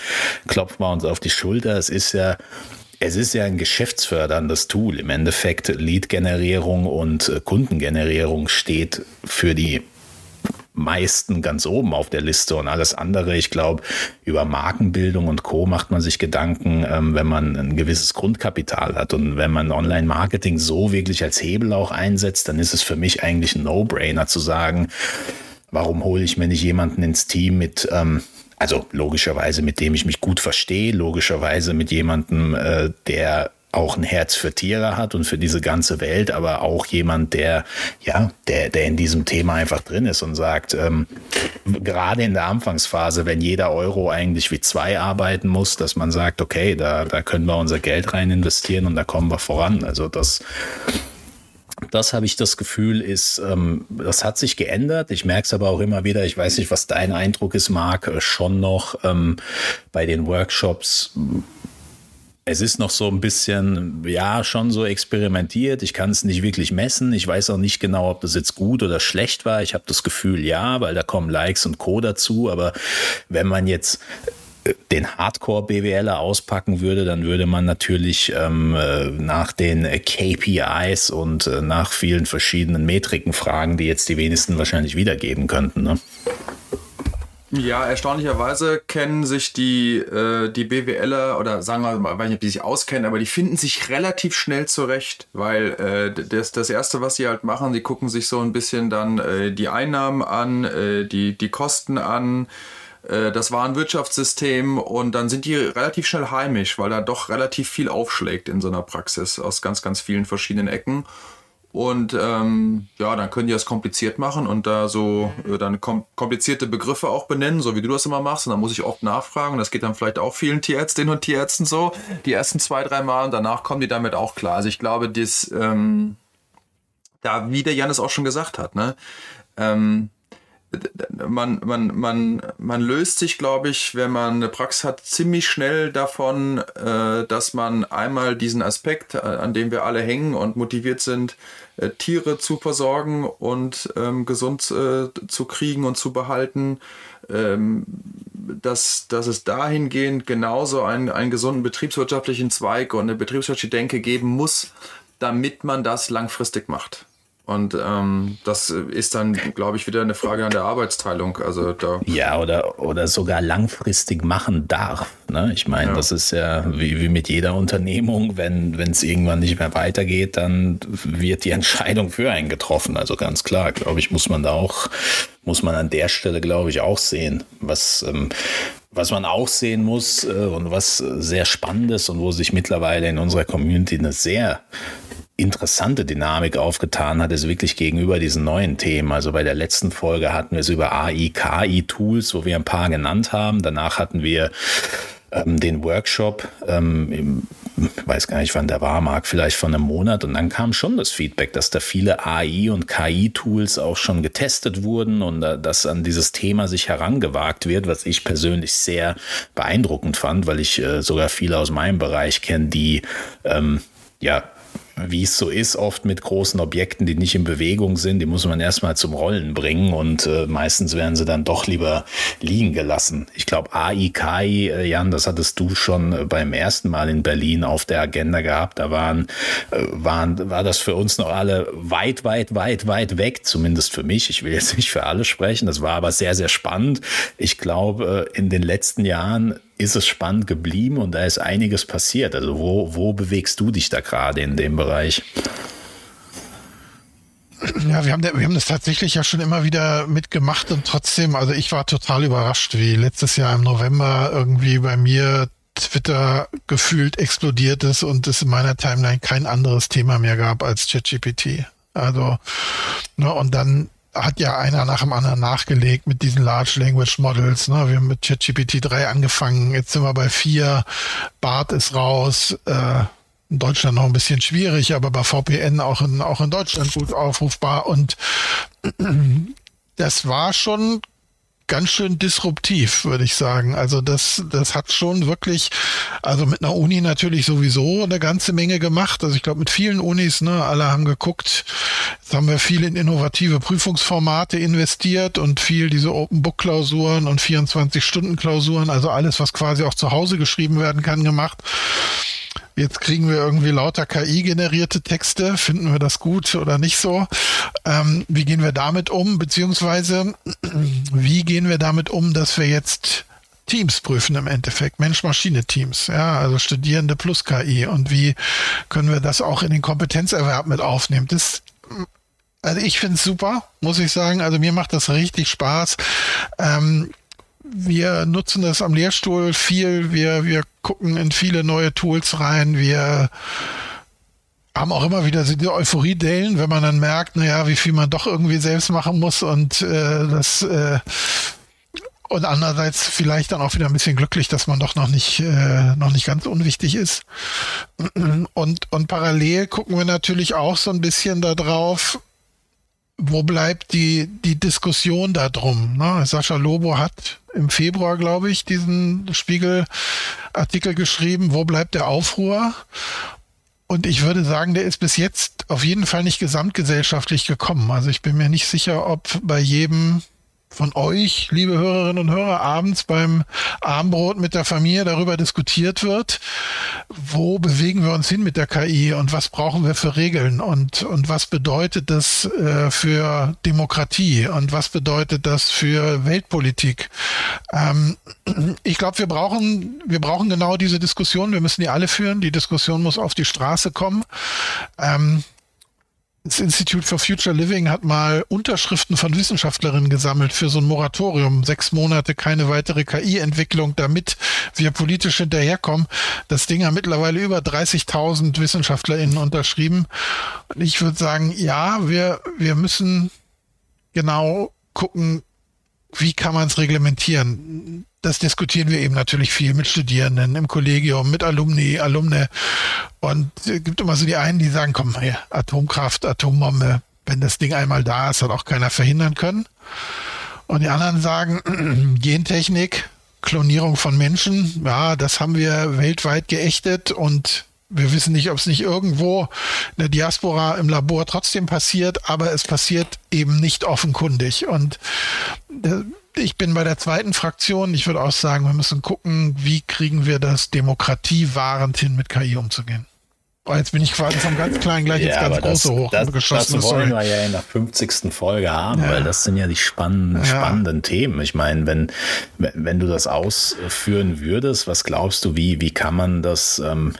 klopfen wir uns auf die Schulter. Es ist ja, es ist ja ein geschäftsförderndes Tool. Im Endeffekt Lead-Generierung und äh, Kundengenerierung steht für die meisten ganz oben auf der Liste und alles andere, ich glaube, über Markenbildung und Co. macht man sich Gedanken, ähm, wenn man ein gewisses Grundkapital hat. Und wenn man Online-Marketing so wirklich als Hebel auch einsetzt, dann ist es für mich eigentlich ein No-Brainer zu sagen, warum hole ich mir nicht jemanden ins Team mit, ähm, also logischerweise mit dem ich mich gut verstehe, logischerweise mit jemandem, äh, der auch ein Herz für Tiere hat und für diese ganze Welt, aber auch jemand, der, ja, der, der in diesem Thema einfach drin ist und sagt, ähm, gerade in der Anfangsphase, wenn jeder Euro eigentlich wie zwei arbeiten muss, dass man sagt, okay, da, da können wir unser Geld rein investieren und da kommen wir voran. Also das, das habe ich das Gefühl, ist, ähm, das hat sich geändert. Ich merke es aber auch immer wieder, ich weiß nicht, was dein Eindruck ist, Marc, äh, schon noch ähm, bei den Workshops es ist noch so ein bisschen, ja, schon so experimentiert. Ich kann es nicht wirklich messen. Ich weiß auch nicht genau, ob das jetzt gut oder schlecht war. Ich habe das Gefühl, ja, weil da kommen Likes und Co. dazu. Aber wenn man jetzt den Hardcore-BWLer auspacken würde, dann würde man natürlich ähm, äh, nach den KPIs und äh, nach vielen verschiedenen Metriken fragen, die jetzt die wenigsten wahrscheinlich wiedergeben könnten. Ne? Ja, erstaunlicherweise kennen sich die, äh, die BWLer oder sagen wir mal, weiß nicht, ob die sich auskennen, aber die finden sich relativ schnell zurecht, weil äh, das, das Erste, was sie halt machen, sie gucken sich so ein bisschen dann äh, die Einnahmen an, äh, die, die Kosten an, äh, das Warenwirtschaftssystem und dann sind die relativ schnell heimisch, weil da doch relativ viel aufschlägt in so einer Praxis aus ganz, ganz vielen verschiedenen Ecken. Und ähm, ja, dann können die das kompliziert machen und da so äh, dann kom komplizierte Begriffe auch benennen, so wie du das immer machst. Und dann muss ich oft nachfragen. Und das geht dann vielleicht auch vielen Tierärztinnen und Tierärzten so, die ersten zwei, drei Mal und danach kommen die damit auch klar. Also ich glaube, das, ähm, da, wie der Janis auch schon gesagt hat, ne? Ähm, man, man, man, man löst sich, glaube ich, wenn man eine Praxis hat, ziemlich schnell davon, äh, dass man einmal diesen Aspekt, äh, an dem wir alle hängen und motiviert sind, äh, Tiere zu versorgen und ähm, gesund äh, zu kriegen und zu behalten, ähm, dass, dass es dahingehend genauso einen, einen gesunden betriebswirtschaftlichen Zweig und eine betriebswirtschaftliche Denke geben muss, damit man das langfristig macht. Und ähm, das ist dann, glaube ich, wieder eine Frage an der Arbeitsteilung. Also da ja, oder, oder sogar langfristig machen darf. Ne? Ich meine, ja. das ist ja wie, wie mit jeder Unternehmung, wenn es irgendwann nicht mehr weitergeht, dann wird die Entscheidung für einen getroffen. Also ganz klar, glaube ich, muss man da auch, muss man an der Stelle, glaube ich, auch sehen, was. Ähm, was man auch sehen muss äh, und was sehr spannend ist und wo sich mittlerweile in unserer Community eine sehr interessante Dynamik aufgetan hat, ist wirklich gegenüber diesen neuen Themen. Also bei der letzten Folge hatten wir es über AI, KI-Tools, wo wir ein paar genannt haben. Danach hatten wir ähm, den Workshop, ähm, im, ich weiß gar nicht, wann der war, Marc, vielleicht von einem Monat. Und dann kam schon das Feedback, dass da viele AI- und KI-Tools auch schon getestet wurden und äh, dass an dieses Thema sich herangewagt wird, was ich persönlich sehr beeindruckend fand, weil ich äh, sogar viele aus meinem Bereich kenne, die ähm, ja wie es so ist, oft mit großen Objekten, die nicht in Bewegung sind, die muss man erstmal zum Rollen bringen und äh, meistens werden sie dann doch lieber liegen gelassen. Ich glaube, AI, KI, äh, Jan, das hattest du schon äh, beim ersten Mal in Berlin auf der Agenda gehabt. Da waren, äh, waren, war das für uns noch alle weit, weit, weit, weit weg, zumindest für mich. Ich will jetzt nicht für alle sprechen. Das war aber sehr, sehr spannend. Ich glaube, äh, in den letzten Jahren ist es spannend geblieben und da ist einiges passiert. Also wo, wo bewegst du dich da gerade in dem Bereich? Ja, wir haben, wir haben das tatsächlich ja schon immer wieder mitgemacht und trotzdem, also ich war total überrascht, wie letztes Jahr im November irgendwie bei mir Twitter gefühlt explodiert ist und es in meiner Timeline kein anderes Thema mehr gab als ChatGPT. Also, ne, und dann hat ja einer nach dem anderen nachgelegt mit diesen Large Language Models. Ne? Wir haben mit ChatGPT 3 angefangen, jetzt sind wir bei 4, BART ist raus, äh, in Deutschland noch ein bisschen schwierig, aber bei VPN auch in, auch in Deutschland gut aufrufbar und das war schon ganz schön disruptiv, würde ich sagen. Also das, das hat schon wirklich, also mit einer Uni natürlich sowieso eine ganze Menge gemacht. Also ich glaube mit vielen Unis, ne, alle haben geguckt, jetzt haben wir viel in innovative Prüfungsformate investiert und viel diese Open Book Klausuren und 24 Stunden Klausuren, also alles, was quasi auch zu Hause geschrieben werden kann, gemacht. Jetzt kriegen wir irgendwie lauter KI-generierte Texte. Finden wir das gut oder nicht so? Ähm, wie gehen wir damit um? Beziehungsweise, wie gehen wir damit um, dass wir jetzt Teams prüfen im Endeffekt, Mensch-Maschine-Teams, ja, also Studierende plus KI und wie können wir das auch in den Kompetenzerwerb mit aufnehmen? Das, also ich finde es super, muss ich sagen. Also mir macht das richtig Spaß. Ähm, wir nutzen das am Lehrstuhl viel. Wir, wir gucken in viele neue Tools rein. Wir haben auch immer wieder die Euphorie-Dellen, wenn man dann merkt, naja, wie viel man doch irgendwie selbst machen muss und äh, das äh, und andererseits vielleicht dann auch wieder ein bisschen glücklich, dass man doch noch nicht äh, noch nicht ganz unwichtig ist. Und und parallel gucken wir natürlich auch so ein bisschen darauf, wo bleibt die, die Diskussion da drum? Ne? Sascha Lobo hat im Februar, glaube ich, diesen Spiegel-Artikel geschrieben, wo bleibt der Aufruhr? Und ich würde sagen, der ist bis jetzt auf jeden Fall nicht gesamtgesellschaftlich gekommen. Also ich bin mir nicht sicher, ob bei jedem von euch, liebe Hörerinnen und Hörer, abends beim Abendbrot mit der Familie darüber diskutiert wird, wo bewegen wir uns hin mit der KI und was brauchen wir für Regeln und, und was bedeutet das äh, für Demokratie und was bedeutet das für Weltpolitik. Ähm, ich glaube, wir brauchen, wir brauchen genau diese Diskussion. Wir müssen die alle führen. Die Diskussion muss auf die Straße kommen. Ähm, das Institute for Future Living hat mal Unterschriften von Wissenschaftlerinnen gesammelt für so ein Moratorium. Sechs Monate keine weitere KI-Entwicklung, damit wir politisch hinterherkommen. Das Ding haben mittlerweile über 30.000 WissenschaftlerInnen unterschrieben. Und ich würde sagen, ja, wir, wir müssen genau gucken, wie kann man es reglementieren? Das diskutieren wir eben natürlich viel mit Studierenden im Kollegium, mit Alumni, Alumne. Und es gibt immer so die einen, die sagen, komm, hier, Atomkraft, Atombombe, wenn das Ding einmal da ist, hat auch keiner verhindern können. Und die anderen sagen, Gentechnik, Klonierung von Menschen, ja, das haben wir weltweit geächtet und wir wissen nicht, ob es nicht irgendwo in der Diaspora im Labor trotzdem passiert, aber es passiert eben nicht offenkundig. Und äh, ich bin bei der zweiten Fraktion. Ich würde auch sagen, wir müssen gucken, wie kriegen wir das demokratiewahrend hin, mit KI umzugehen. Oh, jetzt bin ich quasi vom ganz kleinen gleich ja, jetzt ganz große hoch. Das, das, das wollen wir ja in der 50. Folge haben, ja. weil das sind ja die spannenden, ja. spannenden Themen. Ich meine, wenn, wenn du das ausführen würdest, was glaubst du, wie, wie kann man das, ähm,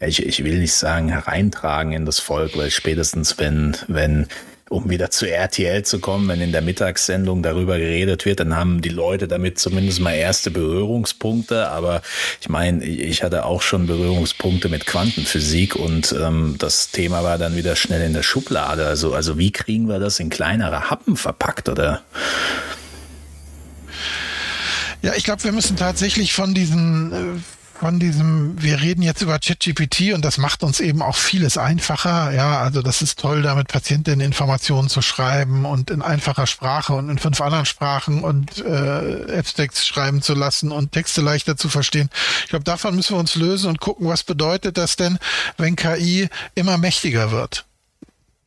ich, ich will nicht sagen hereintragen in das Volk, weil spätestens wenn, wenn um wieder zu RTL zu kommen, wenn in der Mittagssendung darüber geredet wird, dann haben die Leute damit zumindest mal erste Berührungspunkte. Aber ich meine, ich hatte auch schon Berührungspunkte mit Quantenphysik und ähm, das Thema war dann wieder schnell in der Schublade. Also, also wie kriegen wir das in kleinere Happen verpackt oder? Ja, ich glaube, wir müssen tatsächlich von diesen äh, von diesem, wir reden jetzt über ChatGPT und das macht uns eben auch vieles einfacher. Ja, also das ist toll, damit Patientinnen Informationen zu schreiben und in einfacher Sprache und in fünf anderen Sprachen und äh, Abstracts schreiben zu lassen und Texte leichter zu verstehen. Ich glaube, davon müssen wir uns lösen und gucken, was bedeutet das denn, wenn KI immer mächtiger wird.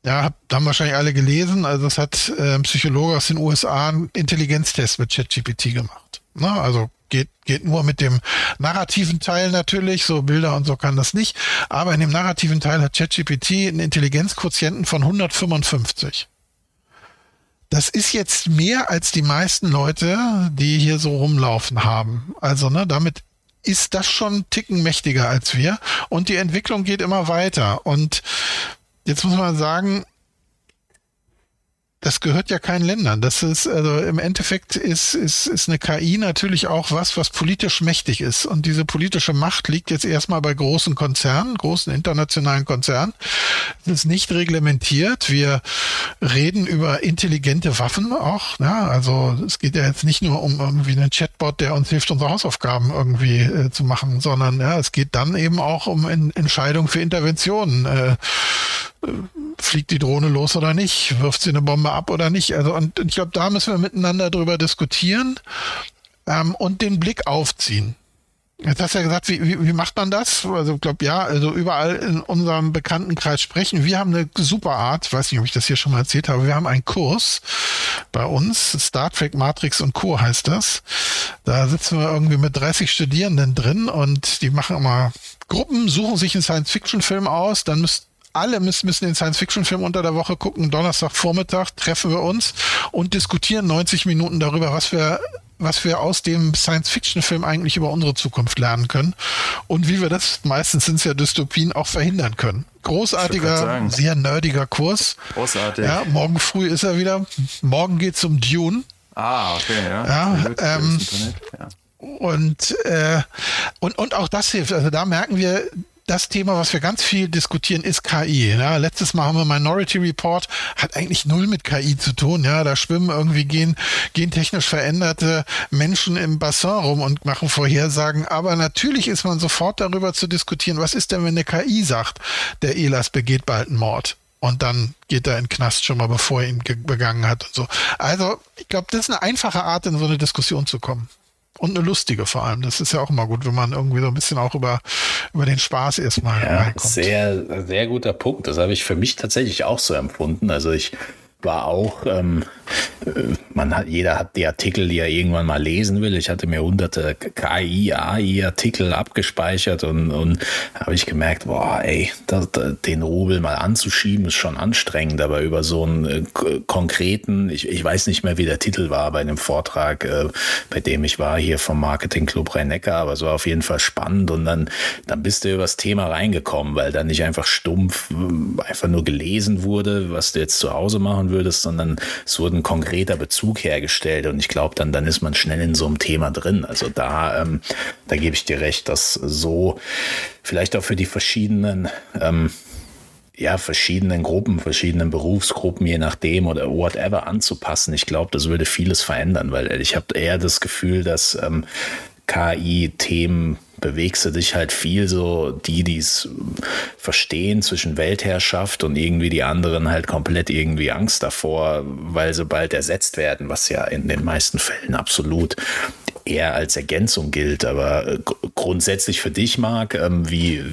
Ja, haben wahrscheinlich alle gelesen. Also es hat äh, ein Psychologe aus den USA einen Intelligenztest mit ChatGPT gemacht. Na, also geht, geht nur mit dem narrativen Teil natürlich, so Bilder und so kann das nicht. Aber in dem narrativen Teil hat ChatGPT einen Intelligenzquotienten von 155. Das ist jetzt mehr als die meisten Leute, die hier so rumlaufen haben. Also, ne, damit ist das schon Ticken mächtiger als wir. Und die Entwicklung geht immer weiter. Und jetzt muss man sagen, das gehört ja keinen Ländern. Das ist, also im Endeffekt ist, ist, ist eine KI natürlich auch was, was politisch mächtig ist. Und diese politische Macht liegt jetzt erstmal bei großen Konzernen, großen internationalen Konzernen. Es ist nicht reglementiert. Wir reden über intelligente Waffen auch. Ja, also es geht ja jetzt nicht nur um irgendwie einen Chatbot, der uns hilft, unsere Hausaufgaben irgendwie äh, zu machen, sondern ja, es geht dann eben auch um Entscheidungen für Interventionen. Äh, fliegt die Drohne los oder nicht? Wirft sie eine Bombe ab oder nicht? Also, und ich glaube, da müssen wir miteinander drüber diskutieren ähm, und den Blick aufziehen. Jetzt hast du ja gesagt, wie, wie, wie macht man das? Also ich glaube, ja, also überall in unserem Bekanntenkreis sprechen. Wir haben eine super Art, ich weiß nicht, ob ich das hier schon mal erzählt habe, wir haben einen Kurs bei uns, Star Trek Matrix und Co. heißt das. Da sitzen wir irgendwie mit 30 Studierenden drin und die machen immer Gruppen, suchen sich einen Science-Fiction-Film aus, dann müsst alle müssen, müssen den Science-Fiction-Film unter der Woche gucken. Donnerstagvormittag treffen wir uns und diskutieren 90 Minuten darüber, was wir was wir aus dem Science-Fiction-Film eigentlich über unsere Zukunft lernen können und wie wir das, meistens sind es ja Dystopien, auch verhindern können. Großartiger, sehr nerdiger Kurs. Großartig. Ja, morgen früh ist er wieder. Morgen geht es um Dune. Ah, okay, ja. ja, ähm, ja. Und, äh, und, und auch das hilft. Also da merken wir, das Thema, was wir ganz viel diskutieren, ist KI. Ja, letztes Mal haben wir Minority Report, hat eigentlich null mit KI zu tun. Ja, da schwimmen irgendwie gen, gentechnisch veränderte Menschen im Bassin rum und machen Vorhersagen. Aber natürlich ist man sofort darüber zu diskutieren, was ist denn, wenn eine KI sagt, der Elas begeht bald einen Mord? Und dann geht er in den Knast schon mal, bevor er ihn begangen hat und so. Also, ich glaube, das ist eine einfache Art, in so eine Diskussion zu kommen. Und eine lustige vor allem. Das ist ja auch immer gut, wenn man irgendwie so ein bisschen auch über, über den Spaß erstmal ja, reinkommt. Sehr, sehr guter Punkt. Das habe ich für mich tatsächlich auch so empfunden. Also ich war auch ähm, man hat, jeder hat die Artikel, die er irgendwann mal lesen will. Ich hatte mir hunderte KI, AI-Artikel abgespeichert und, und habe ich gemerkt, boah, ey, das, den Rubel mal anzuschieben ist schon anstrengend, aber über so einen äh, konkreten, ich, ich weiß nicht mehr, wie der Titel war bei einem Vortrag, äh, bei dem ich war hier vom Marketing Club Rhein-Neckar, aber es war auf jeden Fall spannend und dann, dann bist du übers Thema reingekommen, weil dann nicht einfach stumpf äh, einfach nur gelesen wurde, was du jetzt zu Hause machen würdest, sondern es wurde ein konkreter Bezug hergestellt und ich glaube, dann, dann ist man schnell in so einem Thema drin. Also da, ähm, da gebe ich dir recht, dass so vielleicht auch für die verschiedenen ähm, ja, verschiedenen Gruppen, verschiedenen Berufsgruppen, je nachdem oder whatever anzupassen. Ich glaube, das würde vieles verändern, weil ich habe eher das Gefühl, dass ähm, KI-Themen bewegst du dich halt viel so, die, die es verstehen zwischen Weltherrschaft und irgendwie die anderen halt komplett irgendwie Angst davor, weil sie bald ersetzt werden, was ja in den meisten Fällen absolut eher als Ergänzung gilt. Aber äh, grundsätzlich für dich, Marc, ähm, wie,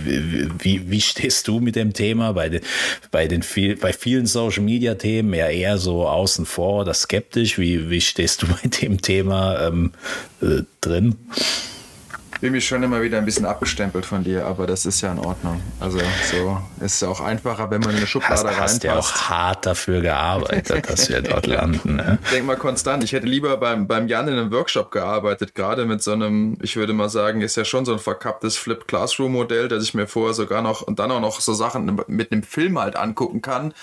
wie, wie stehst du mit dem Thema? Bei, den, bei, den viel, bei vielen Social Media Themen ja eher so außen vor oder skeptisch. Wie, wie stehst du bei dem Thema ähm, äh, drin? Bin mich schon immer wieder ein bisschen abgestempelt von dir, aber das ist ja in Ordnung. Also so ist ja auch einfacher, wenn man in eine Schublade reinpasst. Hast ja auch hart dafür gearbeitet, dass wir dort landen. Ne? Denk mal konstant, ich hätte lieber beim, beim Jan in einem Workshop gearbeitet, gerade mit so einem, ich würde mal sagen, ist ja schon so ein verkapptes Flip Classroom Modell, dass ich mir vorher sogar noch und dann auch noch so Sachen mit einem Film halt angucken kann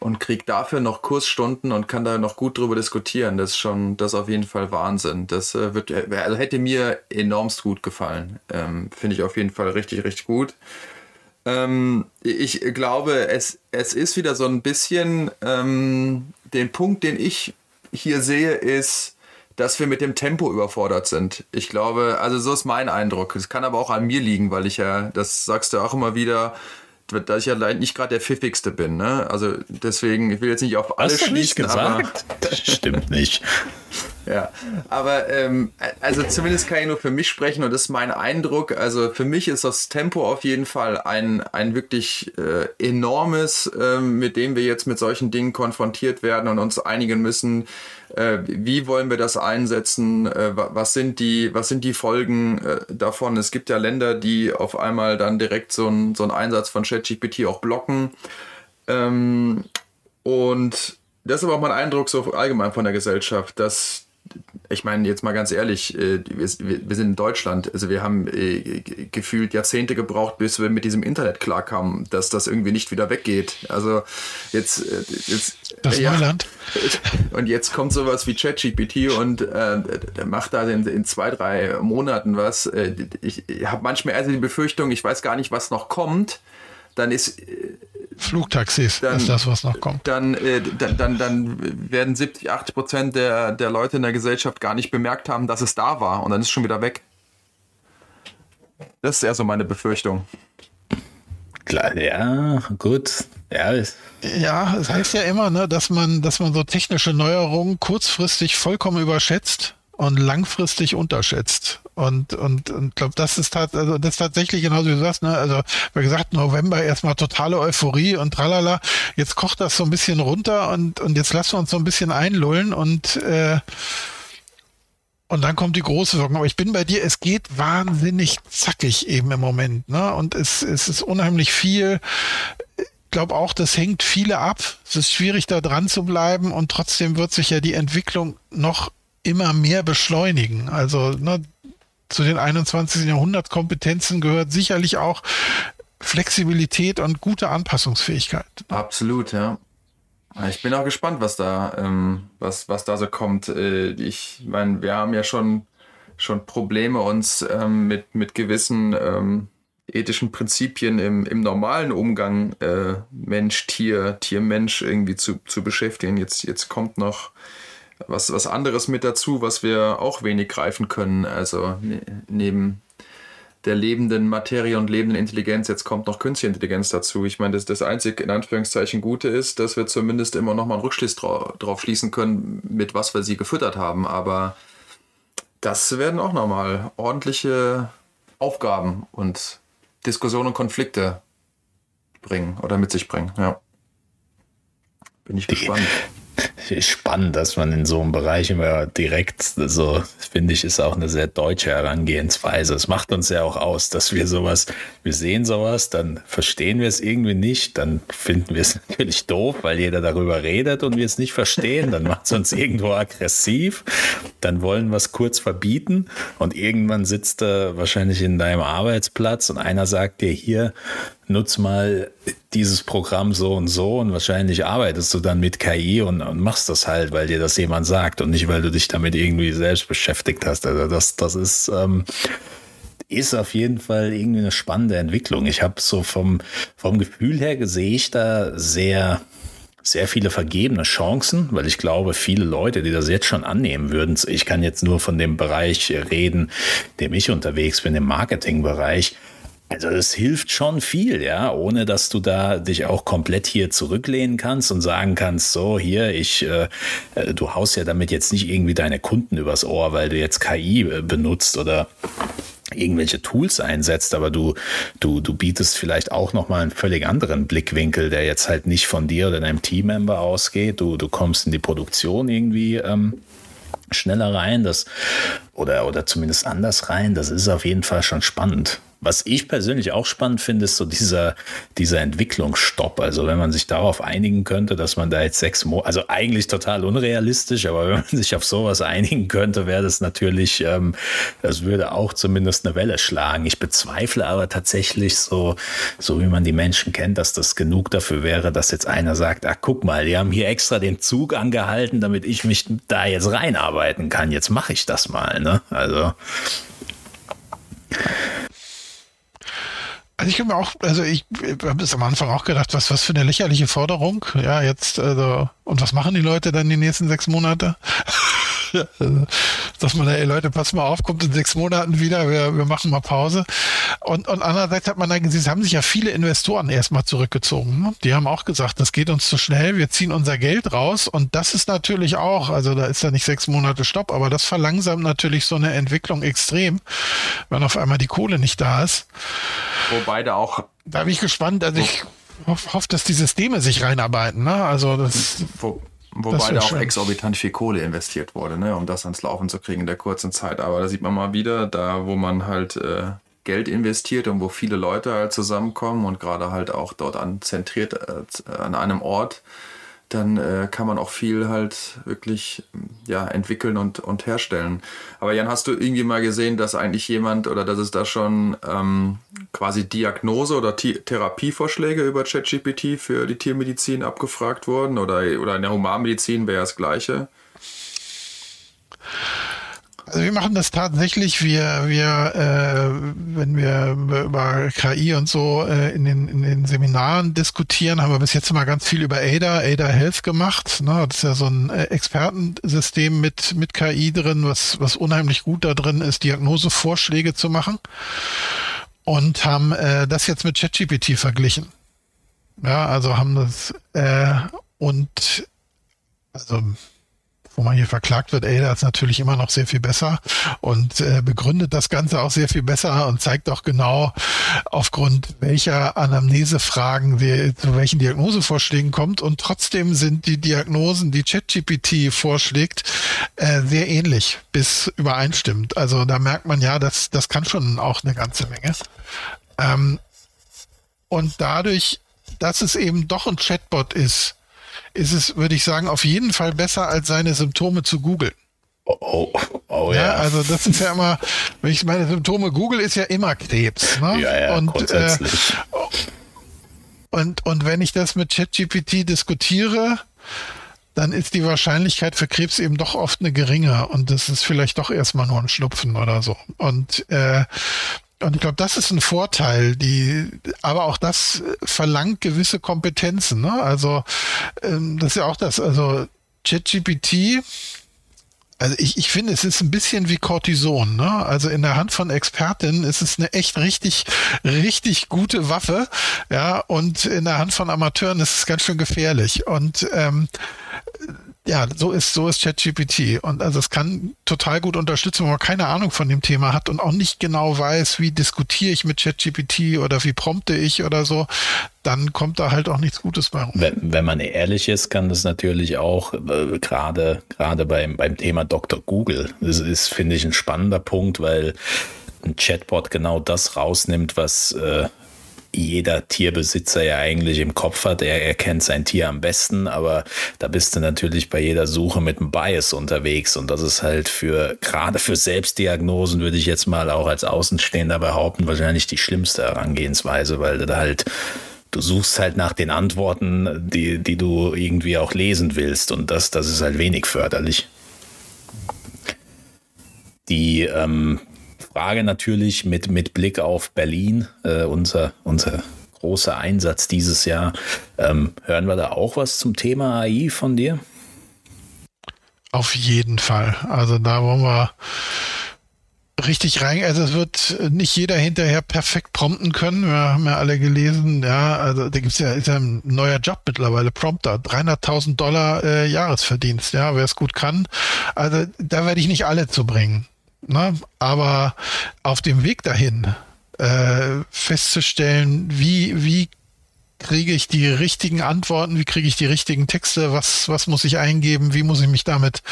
und kriege dafür noch Kursstunden und kann da noch gut drüber diskutieren. Das ist schon, das ist auf jeden Fall Wahnsinn. Das äh, wird, äh, also hätte mir enormst gut gefallen. Ähm, Finde ich auf jeden Fall richtig, richtig gut. Ähm, ich glaube, es, es ist wieder so ein bisschen ähm, den Punkt, den ich hier sehe, ist, dass wir mit dem Tempo überfordert sind. Ich glaube, also so ist mein Eindruck. Es kann aber auch an mir liegen, weil ich ja, das sagst du auch immer wieder, da ich ja nicht gerade der pfiffigste bin. Ne? Also deswegen, ich will jetzt nicht auf alles Hast schließen. Nicht gesagt? das stimmt nicht. Ja, aber ähm, also zumindest kann ich nur für mich sprechen und das ist mein Eindruck. Also für mich ist das Tempo auf jeden Fall ein, ein wirklich äh, enormes, äh, mit dem wir jetzt mit solchen Dingen konfrontiert werden und uns einigen müssen, äh, wie wollen wir das einsetzen, äh, was, sind die, was sind die Folgen äh, davon. Es gibt ja Länder, die auf einmal dann direkt so einen so Einsatz von ChatGPT auch blocken. Ähm, und das ist aber auch mein Eindruck so allgemein von der Gesellschaft, dass ich meine, jetzt mal ganz ehrlich, äh, wir, sind in Deutschland, also wir haben äh, gefühlt Jahrzehnte gebraucht, bis wir mit diesem Internet klarkamen, dass das irgendwie nicht wieder weggeht. Also jetzt, äh, jetzt das ja, Neuland. Und jetzt kommt sowas wie ChatGPT und äh, macht da in, in, zwei, drei Monaten was. Ich, ich habe manchmal eher die Befürchtung, ich weiß gar nicht, was noch kommt. Dann ist Flugtaxis dann, ist das, was noch kommt. Dann, äh, dann, dann, dann werden 70, 80 Prozent der, der Leute in der Gesellschaft gar nicht bemerkt haben, dass es da war und dann ist es schon wieder weg. Das ist eher so meine Befürchtung. Klar, ja, gut. Ja, ja, es heißt ja immer, ne, dass man, dass man so technische Neuerungen kurzfristig vollkommen überschätzt und langfristig unterschätzt. Und, und, und glaube, das ist halt, also das ist tatsächlich genauso wie du sagst, ne? Also, wie gesagt, November erstmal totale Euphorie und tralala. Jetzt kocht das so ein bisschen runter und, und jetzt lassen wir uns so ein bisschen einlullen und, äh, und dann kommt die große Wirkung. Aber ich bin bei dir, es geht wahnsinnig zackig eben im Moment, ne? Und es, es ist unheimlich viel. Ich glaube auch, das hängt viele ab. Es ist schwierig, da dran zu bleiben und trotzdem wird sich ja die Entwicklung noch immer mehr beschleunigen. Also ne, zu den 21. Jahrhundertkompetenzen gehört sicherlich auch Flexibilität und gute Anpassungsfähigkeit. Absolut, ja. Ich bin auch gespannt, was da, ähm, was, was da so kommt. Äh, ich meine, wir haben ja schon, schon Probleme, uns ähm, mit, mit gewissen ähm, ethischen Prinzipien im, im normalen Umgang äh, Mensch, Tier, Tier, Mensch irgendwie zu, zu beschäftigen. Jetzt, jetzt kommt noch was, was anderes mit dazu, was wir auch wenig greifen können. Also ne, neben der lebenden Materie und lebenden Intelligenz, jetzt kommt noch künstliche Intelligenz dazu. Ich meine, das, das einzige in Anführungszeichen Gute ist, dass wir zumindest immer noch mal einen Rückschluss drauf, drauf schließen können, mit was wir sie gefüttert haben. Aber das werden auch nochmal ordentliche Aufgaben und Diskussionen und Konflikte bringen oder mit sich bringen. Ja. Bin ich gespannt spannend, dass man in so einem Bereich immer direkt, so finde ich, ist auch eine sehr deutsche Herangehensweise. Es macht uns ja auch aus, dass wir sowas, wir sehen sowas, dann verstehen wir es irgendwie nicht, dann finden wir es natürlich doof, weil jeder darüber redet und wir es nicht verstehen, dann macht es uns irgendwo aggressiv, dann wollen wir es kurz verbieten und irgendwann sitzt er wahrscheinlich in deinem Arbeitsplatz und einer sagt dir hier, nutz mal dieses Programm so und so und wahrscheinlich arbeitest du dann mit KI und, und, machst das halt, weil dir das jemand sagt und nicht, weil du dich damit irgendwie selbst beschäftigt hast. Also das, das ist, ähm, ist auf jeden Fall irgendwie eine spannende Entwicklung. Ich habe so vom, vom Gefühl her sehe ich da sehr, sehr viele vergebene Chancen, weil ich glaube, viele Leute, die das jetzt schon annehmen würden, ich kann jetzt nur von dem Bereich reden, dem ich unterwegs bin, im Marketingbereich, also es hilft schon viel, ja, ohne dass du da dich auch komplett hier zurücklehnen kannst und sagen kannst, so hier, ich, äh, äh du haust ja damit jetzt nicht irgendwie deine Kunden übers Ohr, weil du jetzt KI äh, benutzt oder irgendwelche Tools einsetzt, aber du, du, du bietest vielleicht auch nochmal einen völlig anderen Blickwinkel, der jetzt halt nicht von dir oder deinem Teammember ausgeht. Du, du kommst in die Produktion irgendwie ähm, schneller rein, das oder, oder zumindest anders rein. Das ist auf jeden Fall schon spannend. Was ich persönlich auch spannend finde, ist so dieser, dieser Entwicklungsstopp. Also wenn man sich darauf einigen könnte, dass man da jetzt sechs Monate, also eigentlich total unrealistisch, aber wenn man sich auf sowas einigen könnte, wäre das natürlich, ähm, das würde auch zumindest eine Welle schlagen. Ich bezweifle aber tatsächlich so, so wie man die Menschen kennt, dass das genug dafür wäre, dass jetzt einer sagt, ah, guck mal, die haben hier extra den Zug angehalten, damit ich mich da jetzt reinarbeiten kann. Jetzt mache ich das mal, ne? Also. Also ich habe mir auch, also ich habe es am Anfang auch gedacht, was, was für eine lächerliche Forderung. Ja, jetzt, also, und was machen die Leute dann die nächsten sechs Monate? dass man, ey Leute, pass mal auf, kommt in sechs Monaten wieder, wir, wir machen mal Pause. Und, und andererseits hat man dann gesehen, es haben sich ja viele Investoren erstmal zurückgezogen. Ne? Die haben auch gesagt, das geht uns zu schnell, wir ziehen unser Geld raus. Und das ist natürlich auch, also da ist ja nicht sechs Monate Stopp, aber das verlangsamt natürlich so eine Entwicklung extrem, wenn auf einmal die Kohle nicht da ist. Wobei da auch. Da bin ich gespannt, also ich hoffe, hoff, dass die Systeme sich reinarbeiten. Ne? Also das. Wo, Wobei da auch schön. exorbitant viel Kohle investiert wurde, ne, um das ans Laufen zu kriegen in der kurzen Zeit. Aber da sieht man mal wieder, da wo man halt äh, Geld investiert und wo viele Leute halt zusammenkommen und gerade halt auch dort an zentriert äh, an einem Ort, dann äh, kann man auch viel halt wirklich ja, entwickeln und, und herstellen. Aber Jan, hast du irgendwie mal gesehen, dass eigentlich jemand oder dass es da schon ähm, quasi Diagnose oder T Therapievorschläge über ChatGPT für die Tiermedizin abgefragt wurden oder, oder in der Humanmedizin wäre das gleiche? Also wir machen das tatsächlich, wir, wir, äh, wenn wir über KI und so äh, in, den, in den Seminaren diskutieren, haben wir bis jetzt immer ganz viel über ADA, ADA Health gemacht. Ne? Das ist ja so ein äh, Expertensystem mit, mit KI drin, was, was unheimlich gut da drin ist, Diagnosevorschläge zu machen. Und haben äh, das jetzt mit ChatGPT verglichen. Ja, also haben das äh, und also wo man hier verklagt wird, Ada ist natürlich immer noch sehr viel besser und äh, begründet das Ganze auch sehr viel besser und zeigt auch genau, aufgrund welcher Anamnesefragen wir zu welchen Diagnosevorschlägen kommt. Und trotzdem sind die Diagnosen, die ChatGPT vorschlägt, äh, sehr ähnlich bis übereinstimmend. Also da merkt man ja, dass das kann schon auch eine ganze Menge. Ähm, und dadurch, dass es eben doch ein Chatbot ist, ist es, würde ich sagen, auf jeden Fall besser, als seine Symptome zu googeln. Oh, oh, oh ja. ja. Also das ist ja immer, wenn ich meine Symptome google, ist ja immer Krebs. Ne? Ja, ja, und. Äh, und, und wenn ich das mit ChatGPT diskutiere, dann ist die Wahrscheinlichkeit für Krebs eben doch oft eine geringe und das ist vielleicht doch erstmal nur ein Schnupfen oder so. Und äh, und ich glaube, das ist ein Vorteil, die, aber auch das verlangt gewisse Kompetenzen. Ne? Also ähm, das ist ja auch das, also ChatGPT, also ich, ich finde, es ist ein bisschen wie Cortison. Ne? Also in der Hand von Expertinnen ist es eine echt richtig, richtig gute Waffe. Ja, und in der Hand von Amateuren ist es ganz schön gefährlich. Und ähm, ja, so ist, so ist ChatGPT. Und also es kann total gut unterstützen, wenn man keine Ahnung von dem Thema hat und auch nicht genau weiß, wie diskutiere ich mit ChatGPT oder wie prompte ich oder so, dann kommt da halt auch nichts Gutes bei rum. Wenn, wenn man ehrlich ist, kann das natürlich auch äh, gerade, gerade beim, beim Thema Dr. Google, das ist, finde ich, ein spannender Punkt, weil ein Chatbot genau das rausnimmt, was äh, jeder Tierbesitzer ja eigentlich im Kopf hat. Er, er kennt sein Tier am besten, aber da bist du natürlich bei jeder Suche mit einem Bias unterwegs. Und das ist halt für, gerade für Selbstdiagnosen, würde ich jetzt mal auch als Außenstehender behaupten, wahrscheinlich die schlimmste Herangehensweise, weil du da halt du suchst halt nach den Antworten, die, die du irgendwie auch lesen willst. Und das, das ist halt wenig förderlich. Die, ähm, Frage natürlich mit, mit Blick auf Berlin, äh, unser, unser großer Einsatz dieses Jahr. Ähm, hören wir da auch was zum Thema AI von dir? Auf jeden Fall. Also da wollen wir richtig rein. Also es wird nicht jeder hinterher perfekt prompten können. Wir haben ja alle gelesen, ja, also da gibt es ja, ist ja ein neuer Job mittlerweile, Prompter, 300.000 Dollar äh, Jahresverdienst, ja, wer es gut kann. Also da werde ich nicht alle zu bringen. Ne? Aber auf dem Weg dahin äh, festzustellen, wie, wie kriege ich die richtigen Antworten, wie kriege ich die richtigen Texte, was, was muss ich eingeben, wie muss ich mich damit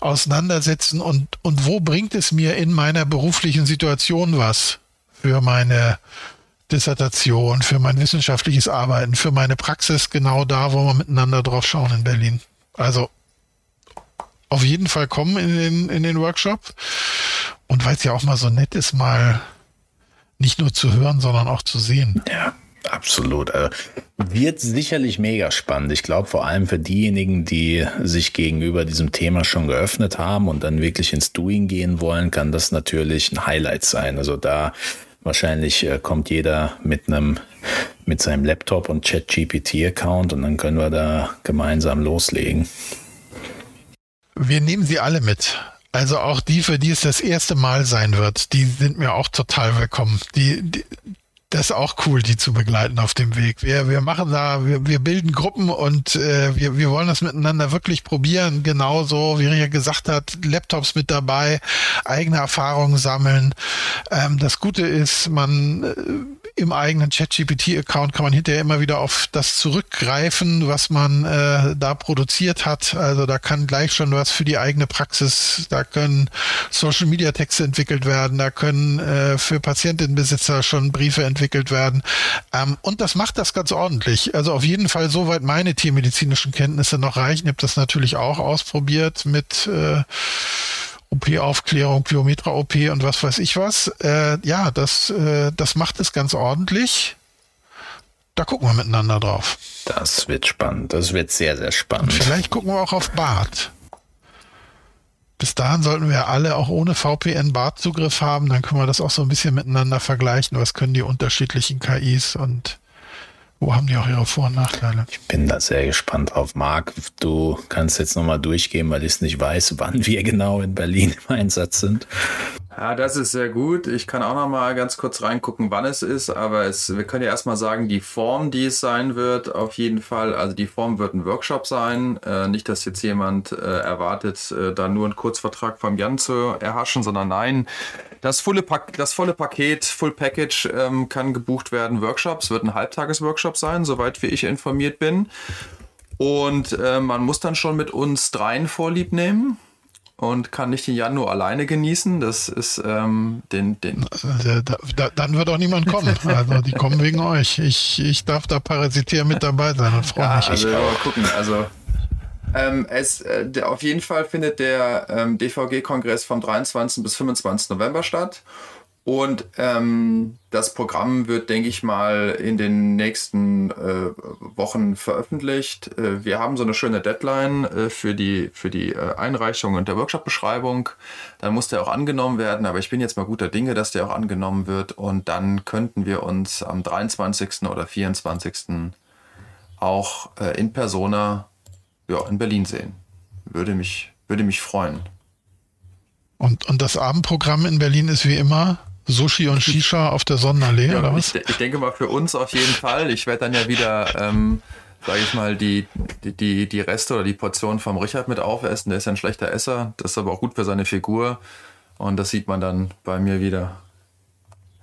auseinandersetzen und, und wo bringt es mir in meiner beruflichen Situation was für meine Dissertation, für mein wissenschaftliches Arbeiten, für meine Praxis, genau da, wo wir miteinander drauf schauen in Berlin. Also auf jeden Fall kommen in den, in den Workshop. Und weil es ja auch mal so nett ist, mal nicht nur zu hören, sondern auch zu sehen. Ja, absolut. Also, wird sicherlich mega spannend. Ich glaube, vor allem für diejenigen, die sich gegenüber diesem Thema schon geöffnet haben und dann wirklich ins Doing gehen wollen, kann das natürlich ein Highlight sein. Also da wahrscheinlich äh, kommt jeder mit einem mit seinem Laptop und Chat-GPT-Account und dann können wir da gemeinsam loslegen. Wir nehmen sie alle mit. Also auch die, für die es das erste Mal sein wird, die sind mir auch total willkommen. Die, die das ist auch cool, die zu begleiten auf dem Weg. Wir, wir machen da, wir, wir bilden Gruppen und äh, wir, wir wollen das miteinander wirklich probieren. Genauso, wie Ria gesagt hat, Laptops mit dabei, eigene Erfahrungen sammeln. Ähm, das Gute ist, man äh, im eigenen ChatGPT-Account kann man hinterher immer wieder auf das zurückgreifen, was man äh, da produziert hat. Also da kann gleich schon was für die eigene Praxis, da können Social-Media-Texte entwickelt werden, da können äh, für Patientenbesitzer schon Briefe entwickelt werden. Ähm, und das macht das ganz ordentlich. Also auf jeden Fall soweit meine tiermedizinischen Kenntnisse noch reichen. Ich habe das natürlich auch ausprobiert mit äh, OP-Aufklärung, Biometra-OP und was weiß ich was. Äh, ja, das, äh, das macht es ganz ordentlich. Da gucken wir miteinander drauf. Das wird spannend. Das wird sehr, sehr spannend. Und vielleicht gucken wir auch auf Bart. Bis dahin sollten wir alle auch ohne VPN Bart-Zugriff haben. Dann können wir das auch so ein bisschen miteinander vergleichen. Was können die unterschiedlichen KIs und wo haben die auch ihre Vor- und Nachteile? Ich bin da sehr gespannt drauf. Marc, du kannst jetzt nochmal durchgehen, weil ich es nicht weiß, wann wir genau in Berlin im Einsatz sind. Ja, das ist sehr gut. Ich kann auch noch mal ganz kurz reingucken, wann es ist, aber es, wir können ja erstmal sagen, die Form, die es sein wird, auf jeden Fall, also die Form wird ein Workshop sein. Äh, nicht, dass jetzt jemand äh, erwartet, äh, da nur einen Kurzvertrag vom Jan zu erhaschen, sondern nein, das volle, Pak das volle Paket, Full Package ähm, kann gebucht werden. Workshops wird ein Halbtagesworkshop sein, soweit wie ich informiert bin. Und äh, man muss dann schon mit uns dreien Vorlieb nehmen und kann nicht den Januar alleine genießen. Das ist ähm, den, den. Also, da, da, dann wird auch niemand kommen. Also die kommen wegen euch. Ich, ich darf da parasitieren mit dabei sein und freue ja, mich. Also mal gucken. Also ähm, es, äh, der, auf jeden Fall findet der ähm, DVG-Kongress vom 23. bis 25. November statt. Und ähm, das Programm wird, denke ich mal, in den nächsten äh, Wochen veröffentlicht. Äh, wir haben so eine schöne Deadline äh, für die, für die äh, Einreichung und der Workshop-Beschreibung. Dann muss der auch angenommen werden, aber ich bin jetzt mal guter Dinge, dass der auch angenommen wird. Und dann könnten wir uns am 23. oder 24. auch äh, in Persona ja, in Berlin sehen. Würde mich, würde mich freuen. Und, und das Abendprogramm in Berlin ist wie immer Sushi und Shisha auf der Sonnenallee, ja, oder was? Ich, ich, denke mal für uns auf jeden Fall. Ich werde dann ja wieder ähm, sage ich mal, die, die, die Reste oder die Portion vom Richard mit aufessen. Der ist ja ein schlechter Esser, das ist aber auch gut für seine Figur. Und das sieht man dann bei mir wieder.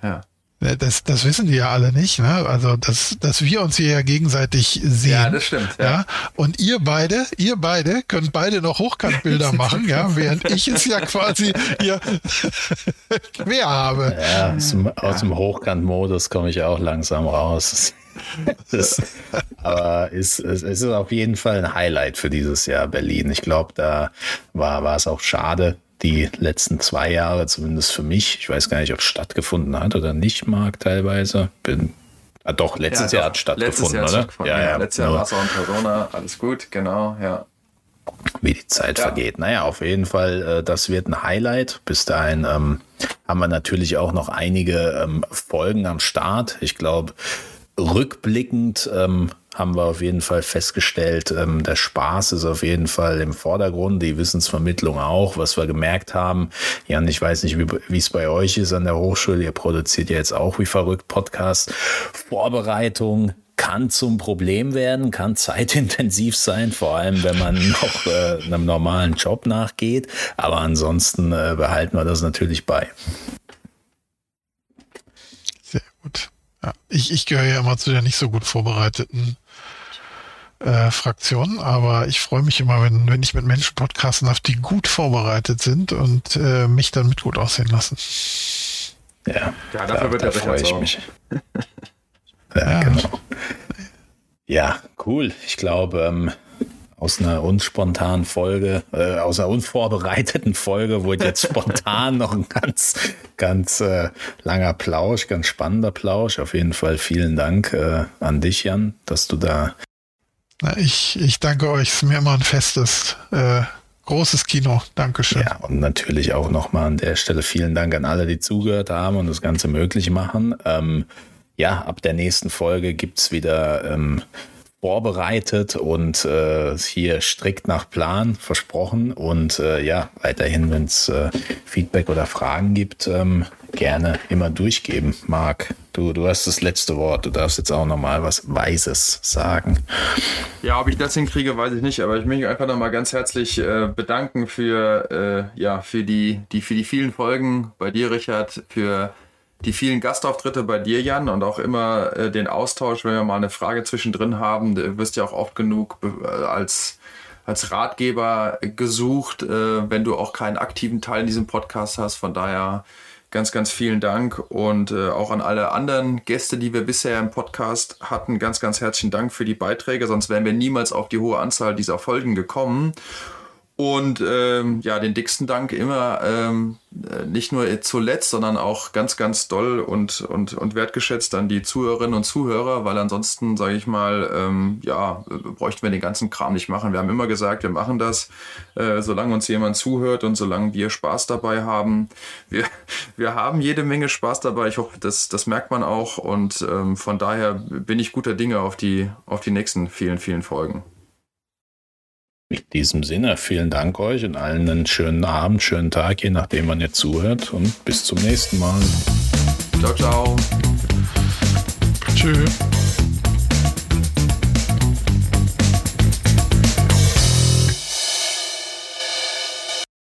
Ja. Das, das wissen die ja alle nicht, ne? Also, dass, dass wir uns hier ja gegenseitig sehen. Ja, das stimmt. Ja. ja. Und ihr beide, ihr beide könnt beide noch Hochkantbilder machen, ja, während ich es ja quasi hier quer habe. Ja, aus dem, aus dem Hochkantmodus komme ich auch langsam raus. Das, aber ist, es ist auf jeden Fall ein Highlight für dieses Jahr Berlin. Ich glaube, da war, war es auch schade, die letzten zwei Jahre, zumindest für mich. Ich weiß gar nicht, ob es stattgefunden hat oder nicht, Marc, teilweise. Bin, ah, doch, letztes ja, Jahr hat es stattgefunden, Jahr oder? Stattgefunden, ja, ja, letztes Jahr war es auch in Corona, alles gut, genau, ja. Wie die Zeit ja. vergeht. Naja, auf jeden Fall, äh, das wird ein Highlight. Bis dahin ähm, haben wir natürlich auch noch einige ähm, Folgen am Start. Ich glaube, rückblickend ähm, haben wir auf jeden Fall festgestellt, ähm, der Spaß ist auf jeden Fall im Vordergrund, die Wissensvermittlung auch, was wir gemerkt haben. Jan, ich weiß nicht, wie es bei euch ist an der Hochschule. Ihr produziert ja jetzt auch wie verrückt Podcast. Vorbereitung, kann zum Problem werden, kann zeitintensiv sein, vor allem wenn man noch äh, einem normalen Job nachgeht. Aber ansonsten äh, behalten wir das natürlich bei. Sehr gut. Ja, ich, ich gehöre ja immer zu der nicht so gut vorbereiteten äh, Fraktion, aber ich freue mich immer, wenn, wenn ich mit Menschen podcasten darf, die gut vorbereitet sind und äh, mich dann mit gut aussehen lassen. Ja, ja dafür ja, wird da freue ich mich. ja, ja, genau. Ja, cool. Ich glaube, ähm, aus einer unspontanen Folge, äh, aus einer unvorbereiteten Folge wurde jetzt spontan noch ein ganz, ganz äh, langer Plausch, ganz spannender Plausch. Auf jeden Fall vielen Dank äh, an dich, Jan, dass du da. Na, ich, ich danke euch. Es ist mir immer ein festes, äh, großes Kino. Dankeschön. Ja, und natürlich auch nochmal an der Stelle vielen Dank an alle, die zugehört haben und das Ganze möglich machen. Ähm, ja, ab der nächsten Folge gibt's wieder. Ähm, vorbereitet und äh, hier strikt nach Plan versprochen. Und äh, ja, weiterhin, wenn es äh, Feedback oder Fragen gibt, ähm, gerne immer durchgeben. Marc, du, du hast das letzte Wort. Du darfst jetzt auch nochmal was Weises sagen. Ja, ob ich das hinkriege, weiß ich nicht. Aber ich möchte mich einfach nochmal ganz herzlich äh, bedanken für, äh, ja, für, die, die, für die vielen Folgen bei dir, Richard, für die vielen Gastauftritte bei dir, Jan, und auch immer äh, den Austausch, wenn wir mal eine Frage zwischendrin haben. Du wirst ja auch oft genug äh, als, als Ratgeber gesucht, äh, wenn du auch keinen aktiven Teil in diesem Podcast hast. Von daher ganz, ganz vielen Dank und äh, auch an alle anderen Gäste, die wir bisher im Podcast hatten. Ganz, ganz herzlichen Dank für die Beiträge, sonst wären wir niemals auf die hohe Anzahl dieser Folgen gekommen. Und ähm, ja, den dicksten Dank immer, ähm, äh, nicht nur zuletzt, sondern auch ganz, ganz doll und, und, und wertgeschätzt an die Zuhörerinnen und Zuhörer, weil ansonsten, sage ich mal, ähm, ja, bräuchten wir den ganzen Kram nicht machen. Wir haben immer gesagt, wir machen das, äh, solange uns jemand zuhört und solange wir Spaß dabei haben. Wir, wir haben jede Menge Spaß dabei. Ich hoffe, das, das merkt man auch. Und ähm, von daher bin ich guter Dinge auf die, auf die nächsten vielen, vielen Folgen. In diesem Sinne, vielen Dank euch und allen einen schönen Abend, schönen Tag, je nachdem man jetzt zuhört und bis zum nächsten Mal. Ciao, ciao. Tschüss.